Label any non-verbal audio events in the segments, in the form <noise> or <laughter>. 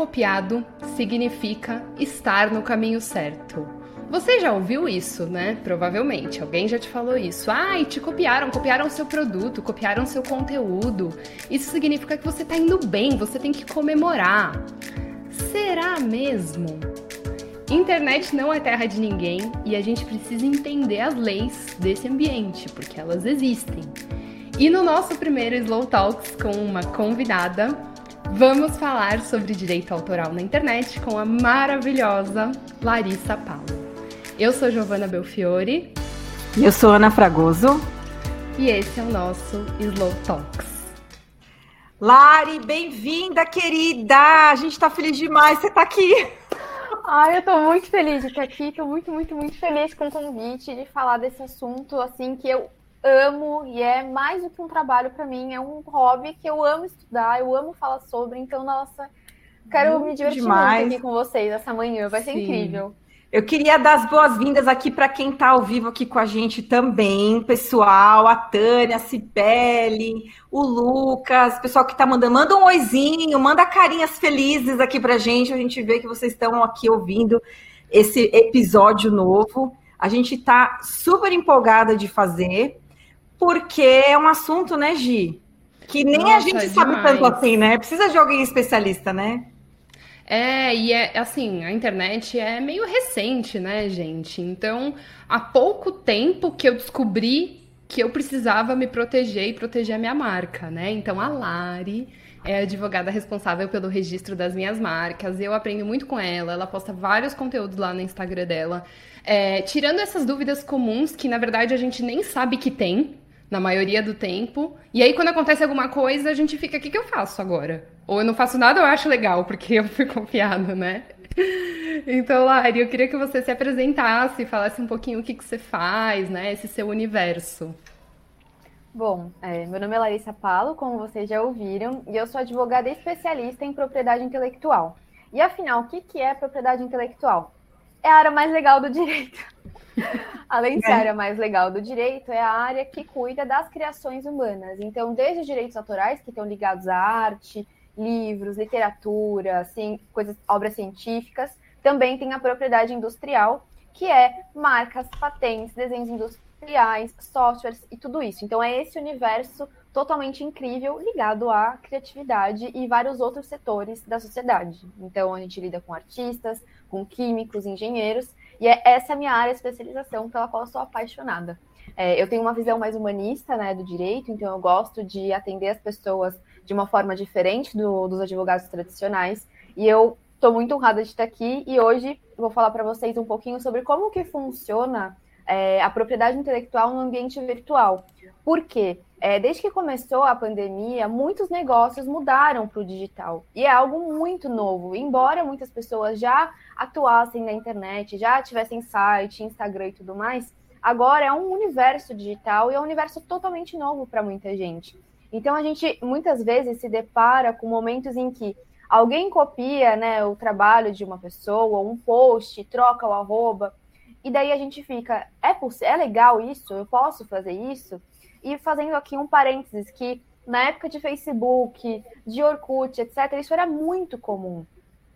copiado significa estar no caminho certo. Você já ouviu isso, né? Provavelmente. Alguém já te falou isso. Ai, te copiaram, copiaram seu produto, copiaram seu conteúdo. Isso significa que você tá indo bem, você tem que comemorar. Será mesmo? Internet não é terra de ninguém e a gente precisa entender as leis desse ambiente, porque elas existem. E no nosso primeiro Slow Talks com uma convidada, vamos falar sobre direito autoral na internet com a maravilhosa Larissa Paulo. Eu sou Giovana Belfiore. E eu sou Ana Fragoso. E esse é o nosso Slow Talks. Lari, bem-vinda, querida! A gente está feliz demais, você está aqui. Ai, eu estou muito feliz de estar aqui, estou muito, muito, muito feliz com o convite de falar desse assunto, assim, que eu amo e é mais do que um trabalho para mim, é um hobby que eu amo estudar, eu amo falar sobre, então, nossa, quero muito me divertir demais. muito aqui com vocês essa manhã, vai ser Sim. incrível. Eu queria dar as boas-vindas aqui para quem está ao vivo aqui com a gente também, pessoal, a Tânia, a Cibele, o Lucas, pessoal que está mandando, manda um oizinho, manda carinhas felizes aqui para a gente, a gente vê que vocês estão aqui ouvindo esse episódio novo. A gente está super empolgada de fazer, porque é um assunto, né, Gi? Que nem Nossa, a gente sabe tanto assim, né? Precisa de alguém especialista, né? É, e é assim, a internet é meio recente, né, gente? Então, há pouco tempo que eu descobri que eu precisava me proteger e proteger a minha marca, né? Então, a Lari é a advogada responsável pelo registro das minhas marcas. Eu aprendo muito com ela, ela posta vários conteúdos lá no Instagram dela. É, tirando essas dúvidas comuns que, na verdade, a gente nem sabe que tem, na maioria do tempo. E aí, quando acontece alguma coisa, a gente fica, o que, que eu faço agora? Ou eu não faço nada, eu acho legal, porque eu fui <laughs> confiado, né? Então, Lari, eu queria que você se apresentasse, falasse um pouquinho o que, que você faz, né? Esse seu universo. Bom, é, meu nome é Larissa Palo, como vocês já ouviram, e eu sou advogada especialista em propriedade intelectual. E afinal, o que, que é propriedade intelectual? É a área mais legal do direito. <laughs> Além de ser a é. área mais legal do direito, é a área que cuida das criações humanas. Então, desde os direitos autorais, que estão ligados à arte, livros, literatura, assim, coisas, obras científicas, também tem a propriedade industrial, que é marcas, patentes, desenhos industriais, softwares e tudo isso. Então, é esse universo totalmente incrível ligado à criatividade e vários outros setores da sociedade. Então, a gente lida com artistas, com químicos, engenheiros, e é essa minha área de especialização pela qual eu sou apaixonada. É, eu tenho uma visão mais humanista né, do direito, então eu gosto de atender as pessoas de uma forma diferente do, dos advogados tradicionais. E eu estou muito honrada de estar aqui e hoje vou falar para vocês um pouquinho sobre como que funciona é, a propriedade intelectual no ambiente virtual. Por quê? É, desde que começou a pandemia, muitos negócios mudaram para o digital. E é algo muito novo. Embora muitas pessoas já atuassem na internet, já tivessem site, Instagram e tudo mais, agora é um universo digital e é um universo totalmente novo para muita gente. Então a gente muitas vezes se depara com momentos em que alguém copia né, o trabalho de uma pessoa, um post, troca o arroba, e daí a gente fica, é, é legal isso? Eu posso fazer isso? E fazendo aqui um parênteses que na época de Facebook, de Orkut, etc., isso era muito comum.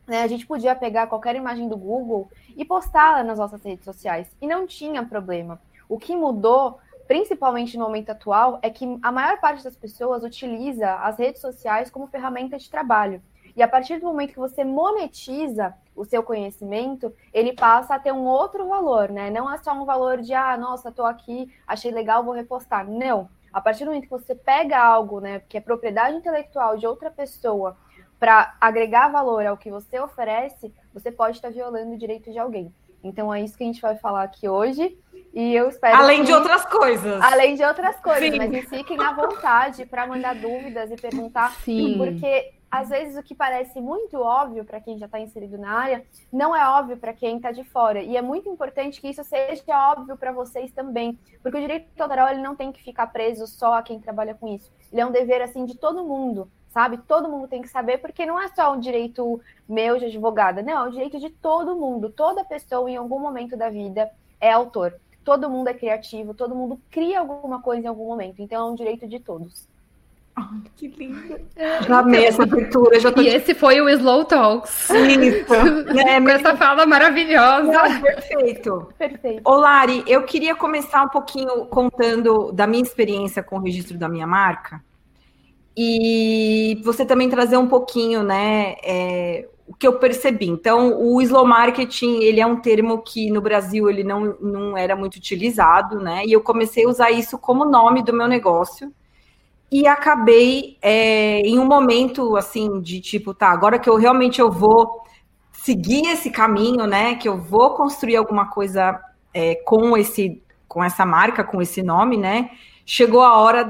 Né? A gente podia pegar qualquer imagem do Google e postá-la nas nossas redes sociais. E não tinha problema. O que mudou, principalmente no momento atual, é que a maior parte das pessoas utiliza as redes sociais como ferramenta de trabalho. E a partir do momento que você monetiza o seu conhecimento, ele passa a ter um outro valor, né? Não é só um valor de, ah, nossa, tô aqui, achei legal, vou repostar. Não. A partir do momento que você pega algo, né, que é propriedade intelectual de outra pessoa, para agregar valor ao que você oferece, você pode estar violando o direito de alguém. Então é isso que a gente vai falar aqui hoje. E eu espero. Além que... de outras coisas. Além de outras coisas, Sim. mas fiquem à vontade para mandar dúvidas e perguntar. Sim. Porque às vezes o que parece muito óbvio para quem já está inserido na área, não é óbvio para quem está de fora. E é muito importante que isso seja óbvio para vocês também, porque o direito autoral ele não tem que ficar preso só a quem trabalha com isso. Ele é um dever assim de todo mundo, sabe? Todo mundo tem que saber, porque não é só um direito meu de advogada, não, é um direito de todo mundo. Toda pessoa em algum momento da vida é autor. Todo mundo é criativo, todo mundo cria alguma coisa em algum momento. Então é um direito de todos. Ai, que lindo. Já amei essa abertura. Já tô... E esse foi o Slow Talks. Isso. É, <laughs> Com essa fala maravilhosa. Não, perfeito. Perfeito. Ô, Lari, eu queria começar um pouquinho contando da minha experiência com o registro da minha marca. E você também trazer um pouquinho, né, é, o que eu percebi. Então, o slow marketing, ele é um termo que no Brasil ele não, não era muito utilizado, né? E eu comecei a usar isso como nome do meu negócio. E acabei é, em um momento assim de tipo, tá, agora que eu realmente eu vou seguir esse caminho, né? Que eu vou construir alguma coisa é, com esse com essa marca, com esse nome, né? Chegou a hora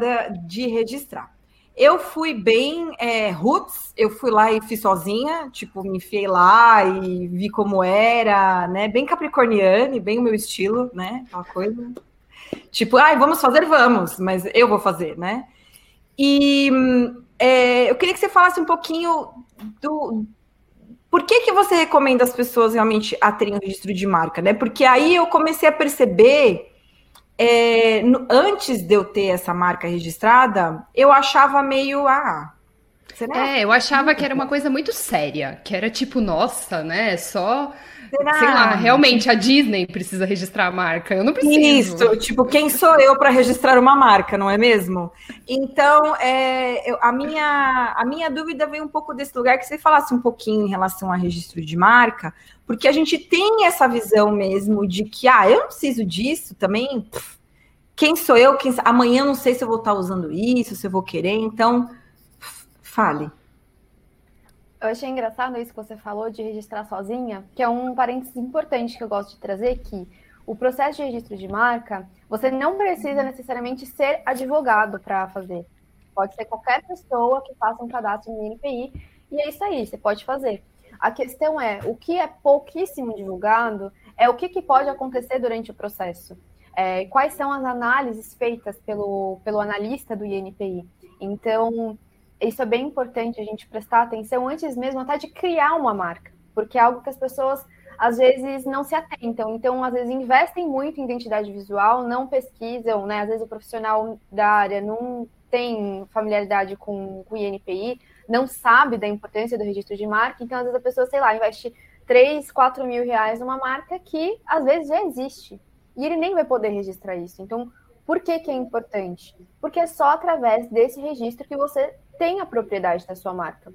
de registrar. Eu fui bem é, roots, eu fui lá e fiz sozinha, tipo, me enfiei lá e vi como era, né? Bem capricorniane, bem o meu estilo, né? Aquela coisa. Tipo, ai, vamos fazer, vamos, mas eu vou fazer, né? E é, eu queria que você falasse um pouquinho do. Por que, que você recomenda as pessoas realmente a terem um registro de marca, né? Porque aí eu comecei a perceber é, no, antes de eu ter essa marca registrada, eu achava meio. Ah, será? É, eu achava que era uma coisa muito séria, que era tipo, nossa, né? Só. Será? Sei lá, realmente a Disney precisa registrar a marca. Eu não preciso. Isso, tipo, quem sou eu para registrar uma marca, não é mesmo? Então, é, eu, a, minha, a minha dúvida veio um pouco desse lugar que você falasse um pouquinho em relação a registro de marca, porque a gente tem essa visão mesmo de que, ah, eu não preciso disso também. Pff, quem sou eu? Quem... Amanhã não sei se eu vou estar usando isso, se eu vou querer. Então, pff, fale. Eu achei engraçado isso que você falou de registrar sozinha, que é um parênteses importante que eu gosto de trazer, que o processo de registro de marca, você não precisa necessariamente ser advogado para fazer. Pode ser qualquer pessoa que faça um cadastro no INPI, e é isso aí, você pode fazer. A questão é, o que é pouquíssimo divulgado é o que, que pode acontecer durante o processo. É, quais são as análises feitas pelo, pelo analista do INPI. Então, isso é bem importante a gente prestar atenção antes mesmo até de criar uma marca, porque é algo que as pessoas às vezes não se atentam. Então, às vezes investem muito em identidade visual, não pesquisam, né? Às vezes o profissional da área não tem familiaridade com, com o INPI, não sabe da importância do registro de marca, então às vezes a pessoa, sei lá, investe 3, 4 mil reais numa marca que às vezes já existe. E ele nem vai poder registrar isso. Então, por que, que é importante? Porque é só através desse registro que você tem a propriedade da sua marca.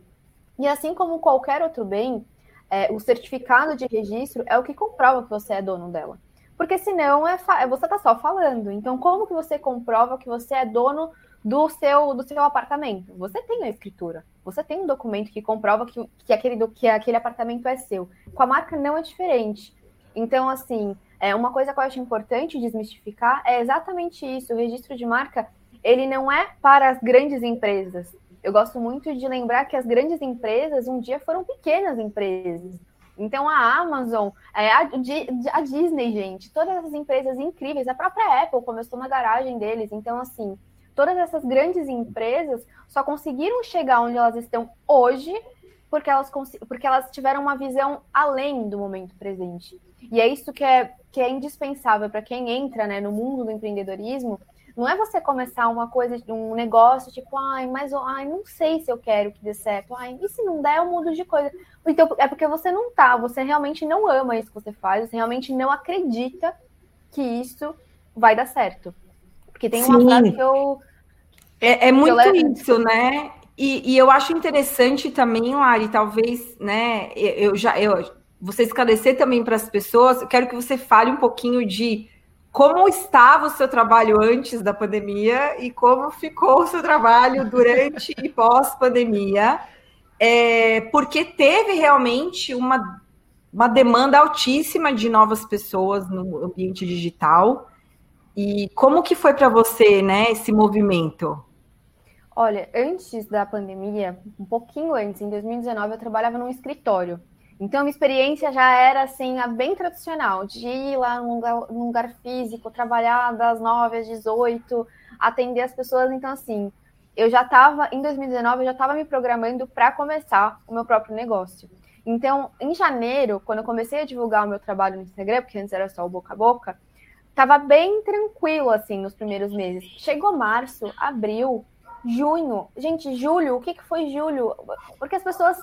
E assim como qualquer outro bem, é, o certificado de registro é o que comprova que você é dono dela. Porque senão é você está só falando. Então, como que você comprova que você é dono do seu, do seu apartamento. Você tem a escritura, você tem um documento que comprova que, que, aquele, que aquele apartamento é seu. Com a marca não é diferente. Então, assim, é uma coisa que eu acho importante desmistificar é exatamente isso. O registro de marca, ele não é para as grandes empresas. Eu gosto muito de lembrar que as grandes empresas um dia foram pequenas empresas. Então a Amazon, é, a, Disney, gente, todas essas empresas incríveis, a própria Apple começou na garagem deles. Então, assim, todas essas grandes empresas só conseguiram chegar onde elas estão hoje porque elas, porque elas tiveram uma visão além do momento presente. E é isso que é, que é indispensável para quem entra né, no mundo do empreendedorismo. Não é você começar uma coisa, um negócio tipo, ai, mas ai, não sei se eu quero que dê certo. Ai, e se não der, eu mudo de coisa. Então, é porque você não tá, você realmente não ama isso que você faz, você realmente não acredita que isso vai dar certo. Porque tem uma Sim. frase que eu, é, é muito isso, né? E, e, eu acho interessante também, Lari, talvez, né? Eu já, eu, você esclarecer também para as pessoas. Eu quero que você fale um pouquinho de como estava o seu trabalho antes da pandemia e como ficou o seu trabalho durante e pós-pandemia, é, porque teve realmente uma, uma demanda altíssima de novas pessoas no ambiente digital. E como que foi para você, né, esse movimento? Olha, antes da pandemia, um pouquinho antes, em 2019, eu trabalhava num escritório. Então, minha experiência já era, assim, bem tradicional, de ir lá num lugar, num lugar físico, trabalhar das 9 às 18, atender as pessoas. Então, assim, eu já estava, em 2019, eu já estava me programando para começar o meu próprio negócio. Então, em janeiro, quando eu comecei a divulgar o meu trabalho no Instagram, porque antes era só o boca a boca, estava bem tranquilo, assim, nos primeiros meses. Chegou março, abril, junho. Gente, julho, o que, que foi julho? Porque as pessoas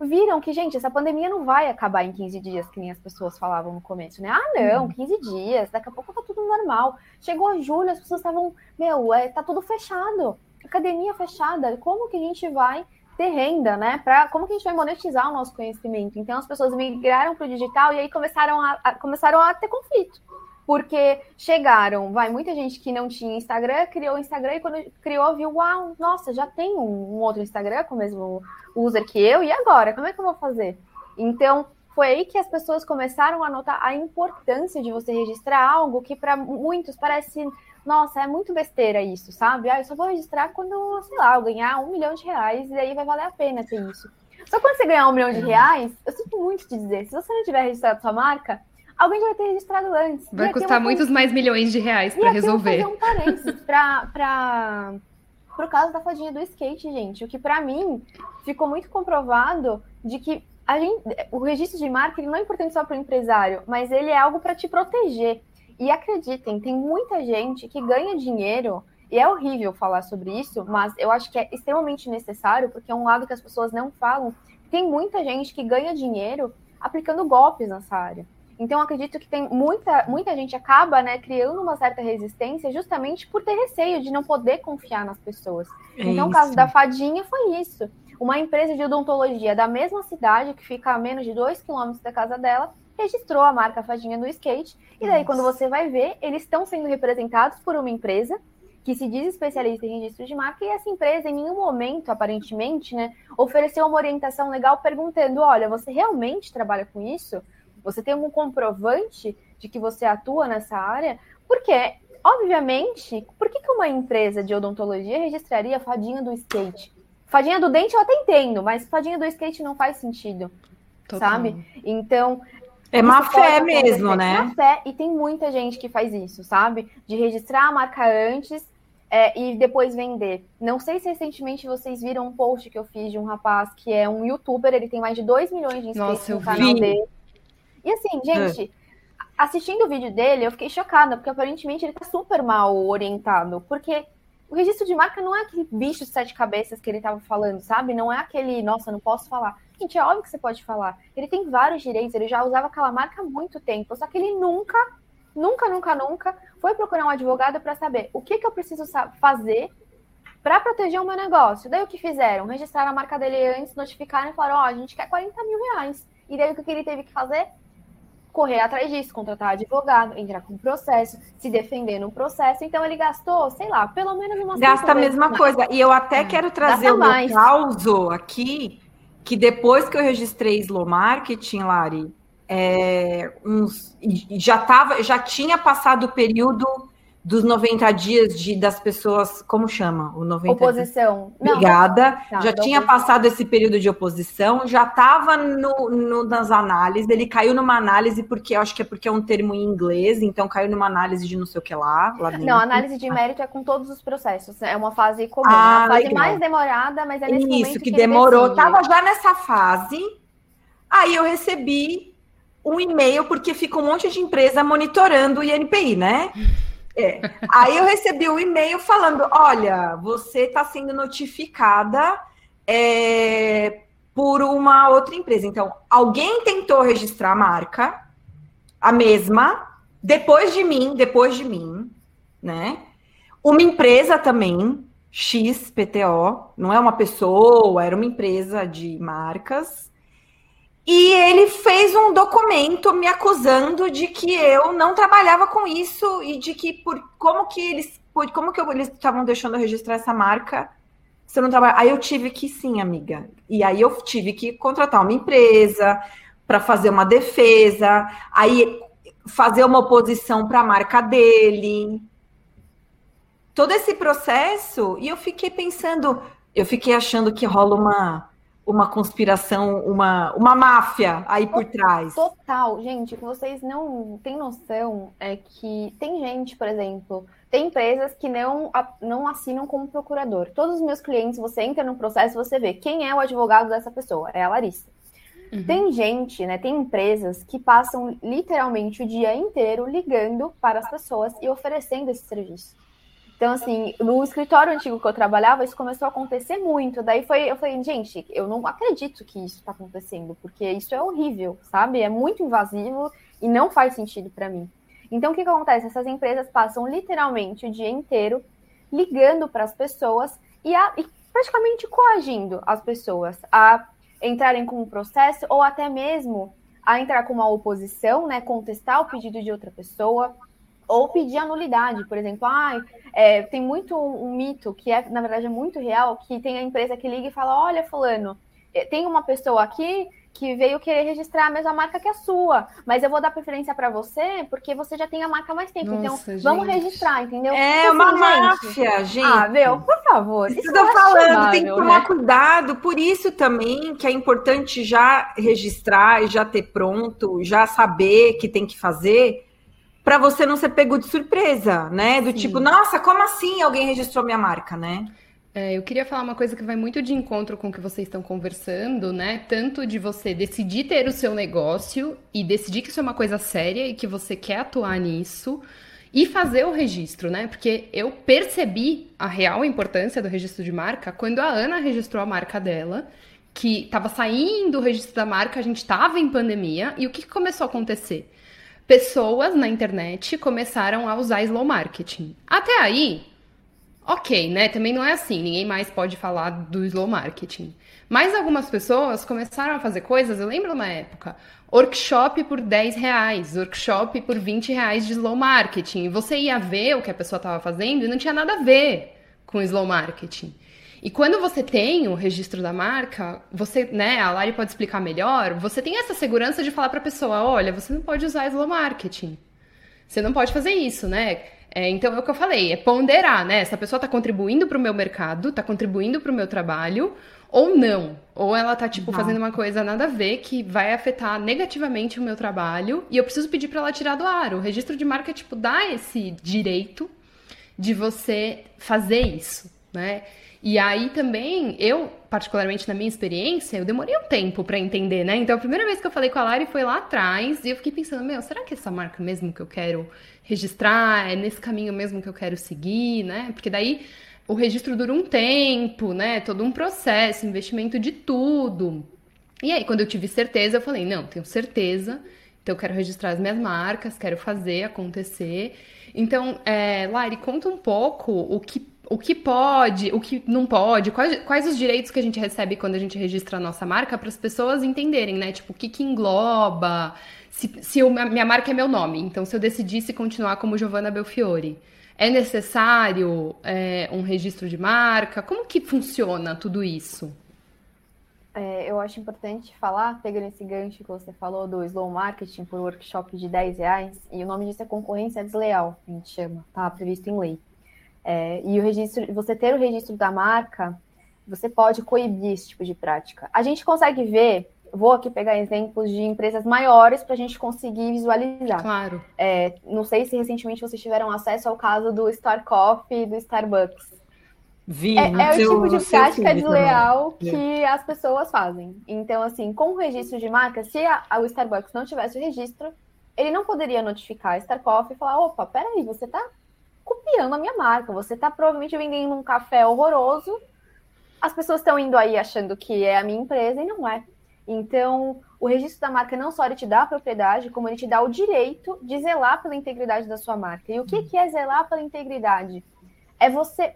viram que, gente, essa pandemia não vai acabar em 15 dias, que nem as pessoas falavam no começo, né? Ah, não, 15 uhum. dias, daqui a pouco tá tudo normal. Chegou julho, as pessoas estavam, meu, é, tá tudo fechado, academia fechada, como que a gente vai ter renda, né? Pra, como que a gente vai monetizar o nosso conhecimento? Então as pessoas migraram para o digital e aí começaram a, a, começaram a ter conflito. Porque chegaram, vai, muita gente que não tinha Instagram, criou o Instagram e quando criou, viu, uau, nossa, já tem um, outro Instagram com o mesmo user que eu, e agora? Como é que eu vou fazer? Então, foi aí que as pessoas começaram a notar a importância de você registrar algo que para muitos parece nossa, é muito besteira isso, sabe? Ah, eu só vou registrar quando, sei lá, eu ganhar um milhão de reais e aí vai valer a pena ter isso. Só quando você ganhar um milhão de reais, eu sinto muito te dizer, se você não tiver registrado sua marca, alguém já vai ter registrado antes. Vai custar muitos mais milhões de reais para resolver. Eu um parênteses para para pro caso da fadinha do skate, gente, o que para mim ficou muito comprovado de que a gente, o registro de marca ele não é importante só para o empresário, mas ele é algo para te proteger. E acreditem, tem muita gente que ganha dinheiro, e é horrível falar sobre isso, mas eu acho que é extremamente necessário, porque é um lado que as pessoas não falam. Tem muita gente que ganha dinheiro aplicando golpes nessa área. Então, acredito que tem muita, muita gente acaba né, criando uma certa resistência justamente por ter receio de não poder confiar nas pessoas. É então, o caso da fadinha foi isso. Uma empresa de odontologia da mesma cidade, que fica a menos de dois quilômetros da casa dela, registrou a marca Fadinha no skate. E daí, Nossa. quando você vai ver, eles estão sendo representados por uma empresa que se diz especialista em registro de marca, e essa empresa, em nenhum momento, aparentemente, né, ofereceu uma orientação legal perguntando: olha, você realmente trabalha com isso? Você tem algum comprovante de que você atua nessa área? Porque, obviamente, por que, que uma empresa de odontologia registraria fadinha do skate? Fadinha do dente eu até entendo, mas fadinha do skate não faz sentido. Total. Sabe? Então, é má fé mesmo, né? Má fé, e tem muita gente que faz isso, sabe? De registrar a marca antes é, e depois vender. Não sei se recentemente vocês viram um post que eu fiz de um rapaz que é um youtuber, ele tem mais de 2 milhões de inscritos Nossa, no canal vi. dele. E assim, gente, é. assistindo o vídeo dele, eu fiquei chocada, porque aparentemente ele tá super mal orientado. Porque o registro de marca não é aquele bicho de sete cabeças que ele tava falando, sabe? Não é aquele, nossa, não posso falar. Gente, é óbvio que você pode falar. Ele tem vários direitos, ele já usava aquela marca há muito tempo, só que ele nunca, nunca, nunca, nunca foi procurar um advogado para saber o que, que eu preciso fazer para proteger o meu negócio. Daí o que fizeram? Registraram a marca dele antes, notificaram e falaram: Ó, oh, a gente quer 40 mil reais. E daí o que ele teve que fazer? Correr atrás disso, contratar advogado, entrar com processo, se defender no processo. Então ele gastou, sei lá, pelo menos uma Gasta a mesma coisa. E eu até é. quero trazer o meu caos aqui que depois que eu registrei Slow Marketing, Lari, é, uns, já, tava, já tinha passado o período dos 90 dias de, das pessoas, como chama? O 90 oposição. Dias. Obrigada. Não, tá, já tinha oposição. passado esse período de oposição, já estava no, no, nas análises, ele caiu numa análise, porque eu acho que é porque é um termo em inglês, então caiu numa análise de não sei o que lá. lá não, análise de mérito é com todos os processos. É uma fase comum. Ah, é uma fase legal. mais demorada, mas é nesse Isso, que, que demorou. Tava já nessa fase. Aí eu recebi um e-mail, porque fica um monte de empresa monitorando o INPI, né? É. Aí eu recebi um e-mail falando: olha, você está sendo notificada é, por uma outra empresa. Então, alguém tentou registrar a marca, a mesma, depois de mim, depois de mim, né? Uma empresa também, XPTO, não é uma pessoa, era uma empresa de marcas. E ele fez um documento me acusando de que eu não trabalhava com isso e de que por como que eles por, como que eu, eles estavam deixando eu registrar essa marca se eu não trabalha. Aí eu tive que sim, amiga. E aí eu tive que contratar uma empresa para fazer uma defesa, aí fazer uma oposição para a marca dele. Todo esse processo, e eu fiquei pensando, eu fiquei achando que rola uma uma conspiração, uma, uma máfia aí por trás. Total, gente, o que vocês não têm noção é que tem gente, por exemplo, tem empresas que não, não assinam como procurador. Todos os meus clientes, você entra no processo, você vê quem é o advogado dessa pessoa, é a Larissa. Uhum. Tem gente, né? Tem empresas que passam literalmente o dia inteiro ligando para as pessoas e oferecendo esse serviço. Então, assim, no escritório antigo que eu trabalhava, isso começou a acontecer muito. Daí foi, eu falei, gente, eu não acredito que isso está acontecendo, porque isso é horrível, sabe? É muito invasivo e não faz sentido para mim. Então, o que, que acontece? Essas empresas passam literalmente o dia inteiro ligando para as pessoas e, a, e praticamente coagindo as pessoas a entrarem com um processo ou até mesmo a entrar com uma oposição, né, contestar o pedido de outra pessoa, ou pedir a nulidade, por exemplo. Ah, é, tem muito um, um, mito que é, na verdade, é muito real, que tem a empresa que liga e fala, olha, fulano, é, tem uma pessoa aqui que veio querer registrar a mesma marca que a sua, mas eu vou dar preferência para você porque você já tem a marca há mais tempo. Então, Nossa, então, vamos registrar, entendeu? É uma assim, máfia, gente. Ah, meu, por favor. Isso eu tô falando, tem que tomar né? cuidado. Por isso também que é importante já registrar e já ter pronto, já saber que tem que fazer para você não ser pego de surpresa, né? Do Sim. tipo, nossa, como assim alguém registrou minha marca, né? É, eu queria falar uma coisa que vai muito de encontro com o que vocês estão conversando, né? Tanto de você decidir ter o seu negócio e decidir que isso é uma coisa séria e que você quer atuar nisso e fazer o registro, né? Porque eu percebi a real importância do registro de marca quando a Ana registrou a marca dela, que estava saindo o registro da marca, a gente estava em pandemia, e o que começou a acontecer? Pessoas na internet começaram a usar slow marketing. Até aí, ok, né? Também não é assim, ninguém mais pode falar do slow marketing. Mas algumas pessoas começaram a fazer coisas, eu lembro uma época, workshop por 10 reais, workshop por 20 reais de slow marketing. Você ia ver o que a pessoa estava fazendo e não tinha nada a ver com slow marketing. E quando você tem o registro da marca, você, né, a Lari pode explicar melhor, você tem essa segurança de falar para a pessoa, olha, você não pode usar slow marketing. Você não pode fazer isso, né? É, então é o que eu falei, é ponderar, né? Essa pessoa está contribuindo para o meu mercado, está contribuindo para o meu trabalho, ou não. Ou ela está tipo, fazendo uma coisa nada a ver que vai afetar negativamente o meu trabalho e eu preciso pedir para ela tirar do ar. O registro de marca, tipo, dá esse direito de você fazer isso, né? E aí também, eu, particularmente na minha experiência, eu demorei um tempo para entender, né? Então a primeira vez que eu falei com a Lari foi lá atrás e eu fiquei pensando, meu, será que é essa marca mesmo que eu quero registrar? É nesse caminho mesmo que eu quero seguir, né? Porque daí o registro dura um tempo, né? Todo um processo, investimento de tudo. E aí, quando eu tive certeza, eu falei, não, tenho certeza, então eu quero registrar as minhas marcas, quero fazer acontecer. Então, é, Lari, conta um pouco o que o que pode, o que não pode, quais, quais os direitos que a gente recebe quando a gente registra a nossa marca para as pessoas entenderem, né? Tipo, o que, que engloba, se, se a minha marca é meu nome, então se eu decidisse continuar como Giovanna Belfiore, é necessário é, um registro de marca? Como que funciona tudo isso? É, eu acho importante falar, pegando esse gancho que você falou do slow marketing por workshop de 10 reais, e o nome disso é concorrência desleal, a gente chama, tá previsto em lei. É, e o registro, você ter o registro da marca, você pode coibir esse tipo de prática. A gente consegue ver, vou aqui pegar exemplos de empresas maiores para a gente conseguir visualizar. Claro. É, não sei se recentemente vocês tiveram acesso ao caso do Star Coffee e do Starbucks. Vi, é, é o tipo de prática desleal também. que as pessoas fazem. Então, assim, com o registro de marca, se a, a, o Starbucks não tivesse o registro, ele não poderia notificar a Star Coffee e falar: opa, peraí, você está copiando a minha marca. Você está provavelmente vendendo um café horroroso. As pessoas estão indo aí achando que é a minha empresa e não é. Então, o registro da marca não só ele te dá a propriedade, como ele te dá o direito de zelar pela integridade da sua marca. E o que, que é zelar pela integridade? É você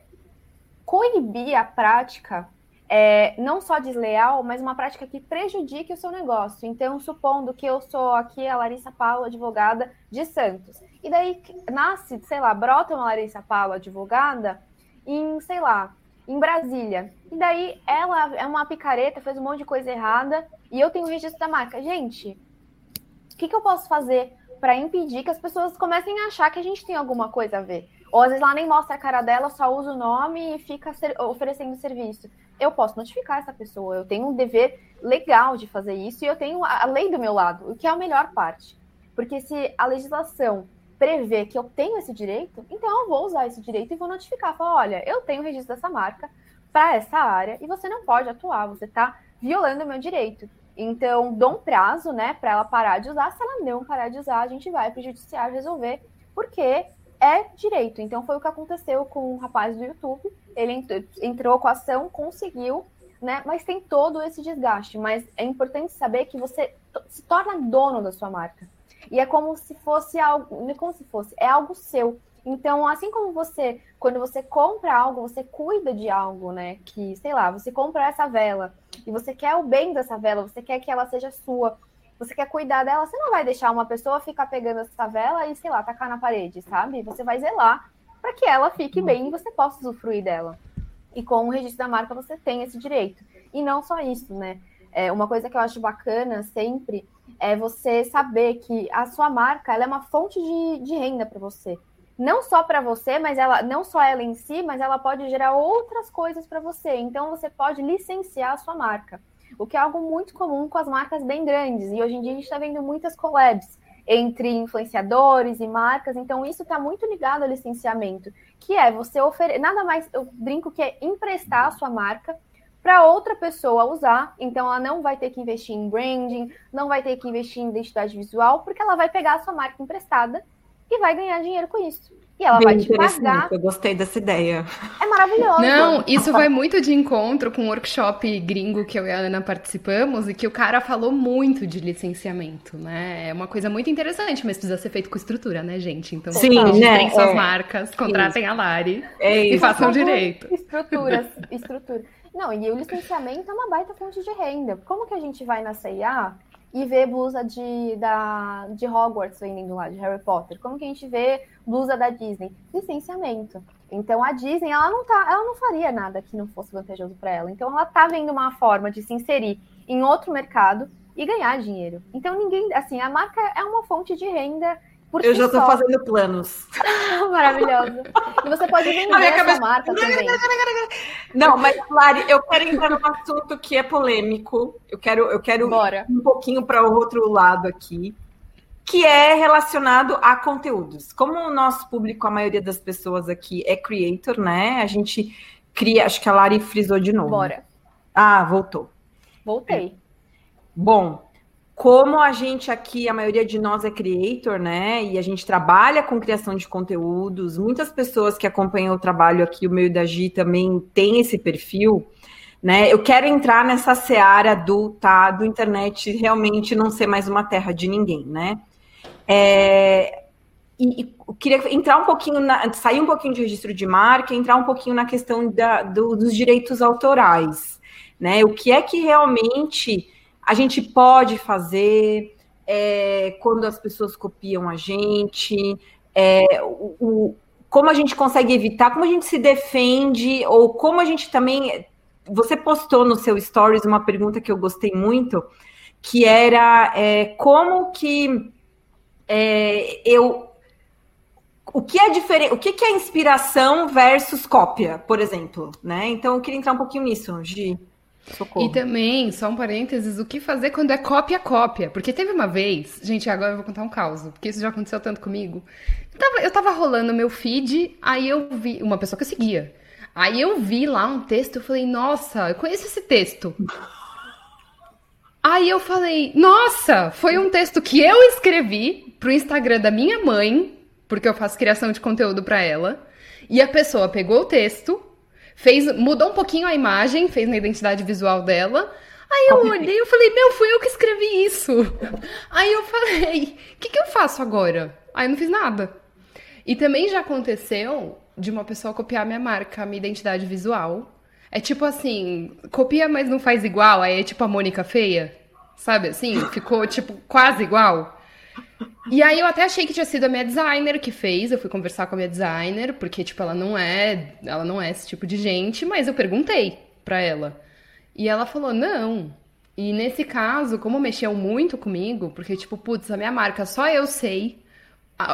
coibir a prática é, não só desleal, mas uma prática que prejudique o seu negócio. Então, supondo que eu sou aqui a Larissa Paulo, advogada de Santos, e daí nasce, sei lá, brota uma Larissa Paulo, advogada, em, sei lá, em Brasília. E daí ela é uma picareta, fez um monte de coisa errada, e eu tenho registro da marca. Gente, o que, que eu posso fazer para impedir que as pessoas comecem a achar que a gente tem alguma coisa a ver? Ou às vezes ela nem mostra a cara dela, só usa o nome e fica oferecendo serviço eu posso notificar essa pessoa, eu tenho um dever legal de fazer isso e eu tenho a lei do meu lado, o que é a melhor parte. Porque se a legislação prevê que eu tenho esse direito, então eu vou usar esse direito e vou notificar, falar, olha, eu tenho registro dessa marca para essa área e você não pode atuar, você está violando o meu direito. Então, dou um prazo, né, para ela parar de usar. Se ela não parar de usar, a gente vai para o judiciário resolver, porque é direito. Então foi o que aconteceu com o rapaz do YouTube. Ele entrou com a ação, conseguiu, né? Mas tem todo esse desgaste. Mas é importante saber que você se torna dono da sua marca. E é como se fosse algo, não é como se fosse, é algo seu. Então, assim como você, quando você compra algo, você cuida de algo, né? Que, sei lá, você compra essa vela e você quer o bem dessa vela, você quer que ela seja sua, você quer cuidar dela, você não vai deixar uma pessoa ficar pegando essa vela e, sei lá, tacar na parede, sabe? Você vai zelar para que ela fique bem e você possa usufruir dela. E com o registro da marca você tem esse direito. E não só isso, né? É, uma coisa que eu acho bacana sempre é você saber que a sua marca ela é uma fonte de, de renda para você. Não só para você, mas ela não só ela em si, mas ela pode gerar outras coisas para você. Então você pode licenciar a sua marca o que é algo muito comum com as marcas bem grandes. E hoje em dia a gente está vendo muitas collabs entre influenciadores e marcas, então isso está muito ligado ao licenciamento, que é você oferecer, nada mais, eu brinco que é emprestar a sua marca para outra pessoa usar, então ela não vai ter que investir em branding, não vai ter que investir em identidade visual, porque ela vai pegar a sua marca emprestada e vai ganhar dinheiro com isso. E ela Bem vai te pagar. Eu gostei dessa ideia. É maravilhoso. Não, isso vai muito de encontro com o um workshop gringo que eu e a Ana participamos e que o cara falou muito de licenciamento, né? É uma coisa muito interessante, mas precisa ser feito com estrutura, né, gente? Então, Sim, né? tem suas é. marcas, contratem isso. a Lari é e façam direito. Estruturas, estrutura. Não, e o licenciamento é uma baita fonte de renda. Como que a gente vai na CIA e vê blusa de, da, de Hogwarts vendendo lá, de Harry Potter? Como que a gente vê blusa da Disney? Licenciamento. Então a Disney, ela não tá, ela não faria nada que não fosse vantajoso para ela. Então ela tá vendo uma forma de se inserir em outro mercado e ganhar dinheiro. Então ninguém, assim, a marca é uma fonte de renda por Eu já estou fazendo planos. <laughs> Maravilhoso. E você pode <laughs> vender a cabeça... sua marca também. Não, mas, Lari, eu quero entrar num assunto que é polêmico. Eu quero, eu quero Bora. um pouquinho para o outro lado aqui, que é relacionado a conteúdos. Como o nosso público, a maioria das pessoas aqui é creator, né? A gente cria, acho que a Lari frisou de novo. Bora. Ah, voltou. Voltei. Bom, como a gente aqui, a maioria de nós é creator, né? E a gente trabalha com criação de conteúdos, muitas pessoas que acompanham o trabalho aqui, o meio da Gi, também tem esse perfil, né? Eu quero entrar nessa seara do, tá, do internet realmente não ser mais uma terra de ninguém, né? É, e, e queria entrar um pouquinho, na, sair um pouquinho de registro de marca, entrar um pouquinho na questão da, do, dos direitos autorais, né? O que é que realmente a gente pode fazer é, quando as pessoas copiam a gente, é, o, o, como a gente consegue evitar, como a gente se defende, ou como a gente também. Você postou no seu stories uma pergunta que eu gostei muito, que era é, como que é, eu o que é diferente, o que, é inspiração versus cópia, por exemplo, né? Então eu queria entrar um pouquinho nisso, Gi. Socorro. E também, só um parênteses, o que fazer quando é cópia-cópia? Porque teve uma vez, gente, agora eu vou contar um caos, porque isso já aconteceu tanto comigo. Eu tava, eu tava rolando meu feed, aí eu vi, uma pessoa que eu seguia. Aí eu vi lá um texto, eu falei, nossa, eu conheço esse texto. Aí eu falei, nossa, foi um texto que eu escrevi pro Instagram da minha mãe, porque eu faço criação de conteúdo para ela. E a pessoa pegou o texto, fez, mudou um pouquinho a imagem, fez na identidade visual dela. Aí eu olhei e falei, meu, fui eu que escrevi isso. <laughs> Aí eu falei, o que, que eu faço agora? Aí eu não fiz nada. E também já aconteceu de uma pessoa copiar minha marca, minha identidade visual. É tipo assim, copia, mas não faz igual. Aí é tipo a Mônica feia. Sabe assim? Ficou tipo quase igual. E aí eu até achei que tinha sido a minha designer que fez. Eu fui conversar com a minha designer, porque, tipo, ela não é. Ela não é esse tipo de gente, mas eu perguntei pra ela. E ela falou, não. E nesse caso, como mexeu muito comigo, porque, tipo, putz, a minha marca só eu sei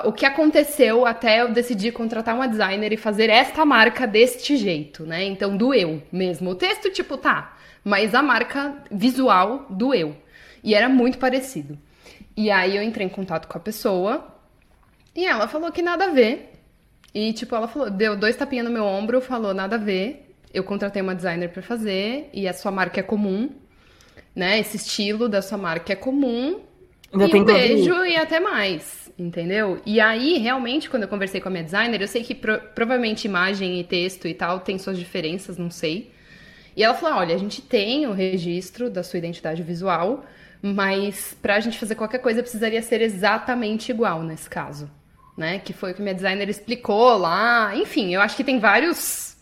o que aconteceu até eu decidir contratar uma designer e fazer esta marca deste jeito, né? Então, do eu mesmo. O texto, tipo, tá, mas a marca visual do eu. E era muito parecido. E aí eu entrei em contato com a pessoa e ela falou que nada a ver. E, tipo, ela falou, deu dois tapinhas no meu ombro, falou nada a ver. Eu contratei uma designer para fazer e a sua marca é comum, né? Esse estilo da sua marca é comum. Ainda e um beijo e até mais. entendeu? E aí, realmente, quando eu conversei com a minha designer, eu sei que pro, provavelmente imagem e texto e tal tem suas diferenças, não sei. E ela falou: olha, a gente tem o registro da sua identidade visual, mas pra gente fazer qualquer coisa precisaria ser exatamente igual nesse caso, né? Que foi o que minha designer explicou lá. Enfim, eu acho que tem vários.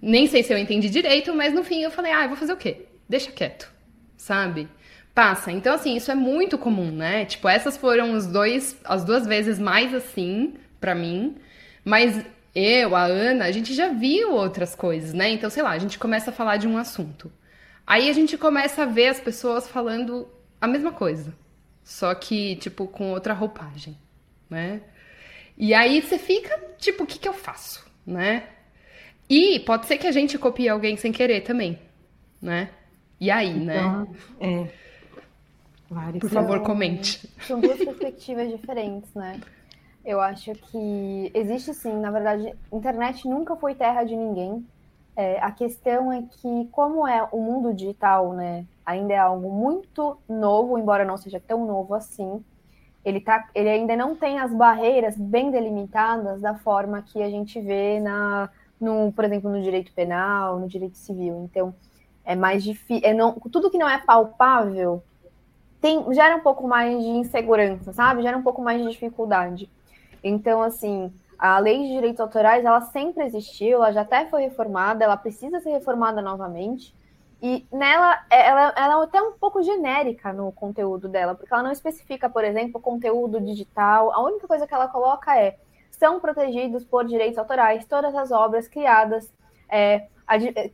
Nem sei se eu entendi direito, mas no fim eu falei: ah, eu vou fazer o quê? Deixa quieto, sabe? Passa. Então, assim, isso é muito comum, né? Tipo, essas foram os dois, as duas vezes mais assim, para mim. Mas eu, a Ana, a gente já viu outras coisas, né? Então, sei lá, a gente começa a falar de um assunto. Aí a gente começa a ver as pessoas falando a mesma coisa. Só que, tipo, com outra roupagem, né? E aí você fica, tipo, o que, que eu faço, né? E pode ser que a gente copie alguém sem querer também, né? E aí, né? então, né? É. Por favor, comente. São duas perspectivas diferentes, né? Eu acho que existe sim, na verdade, internet nunca foi terra de ninguém. É, a questão é que, como é o mundo digital, né, ainda é algo muito novo, embora não seja tão novo assim, ele, tá, ele ainda não tem as barreiras bem delimitadas da forma que a gente vê na, no, por exemplo, no direito penal, no direito civil. Então, é mais difícil. É não, tudo que não é palpável tem, gera um pouco mais de insegurança, sabe? Gera um pouco mais de dificuldade. Então, assim, a lei de direitos autorais, ela sempre existiu, ela já até foi reformada, ela precisa ser reformada novamente. E nela, ela, ela é até um pouco genérica no conteúdo dela, porque ela não especifica, por exemplo, conteúdo digital. A única coisa que ela coloca é: são protegidos por direitos autorais todas as obras criadas, é,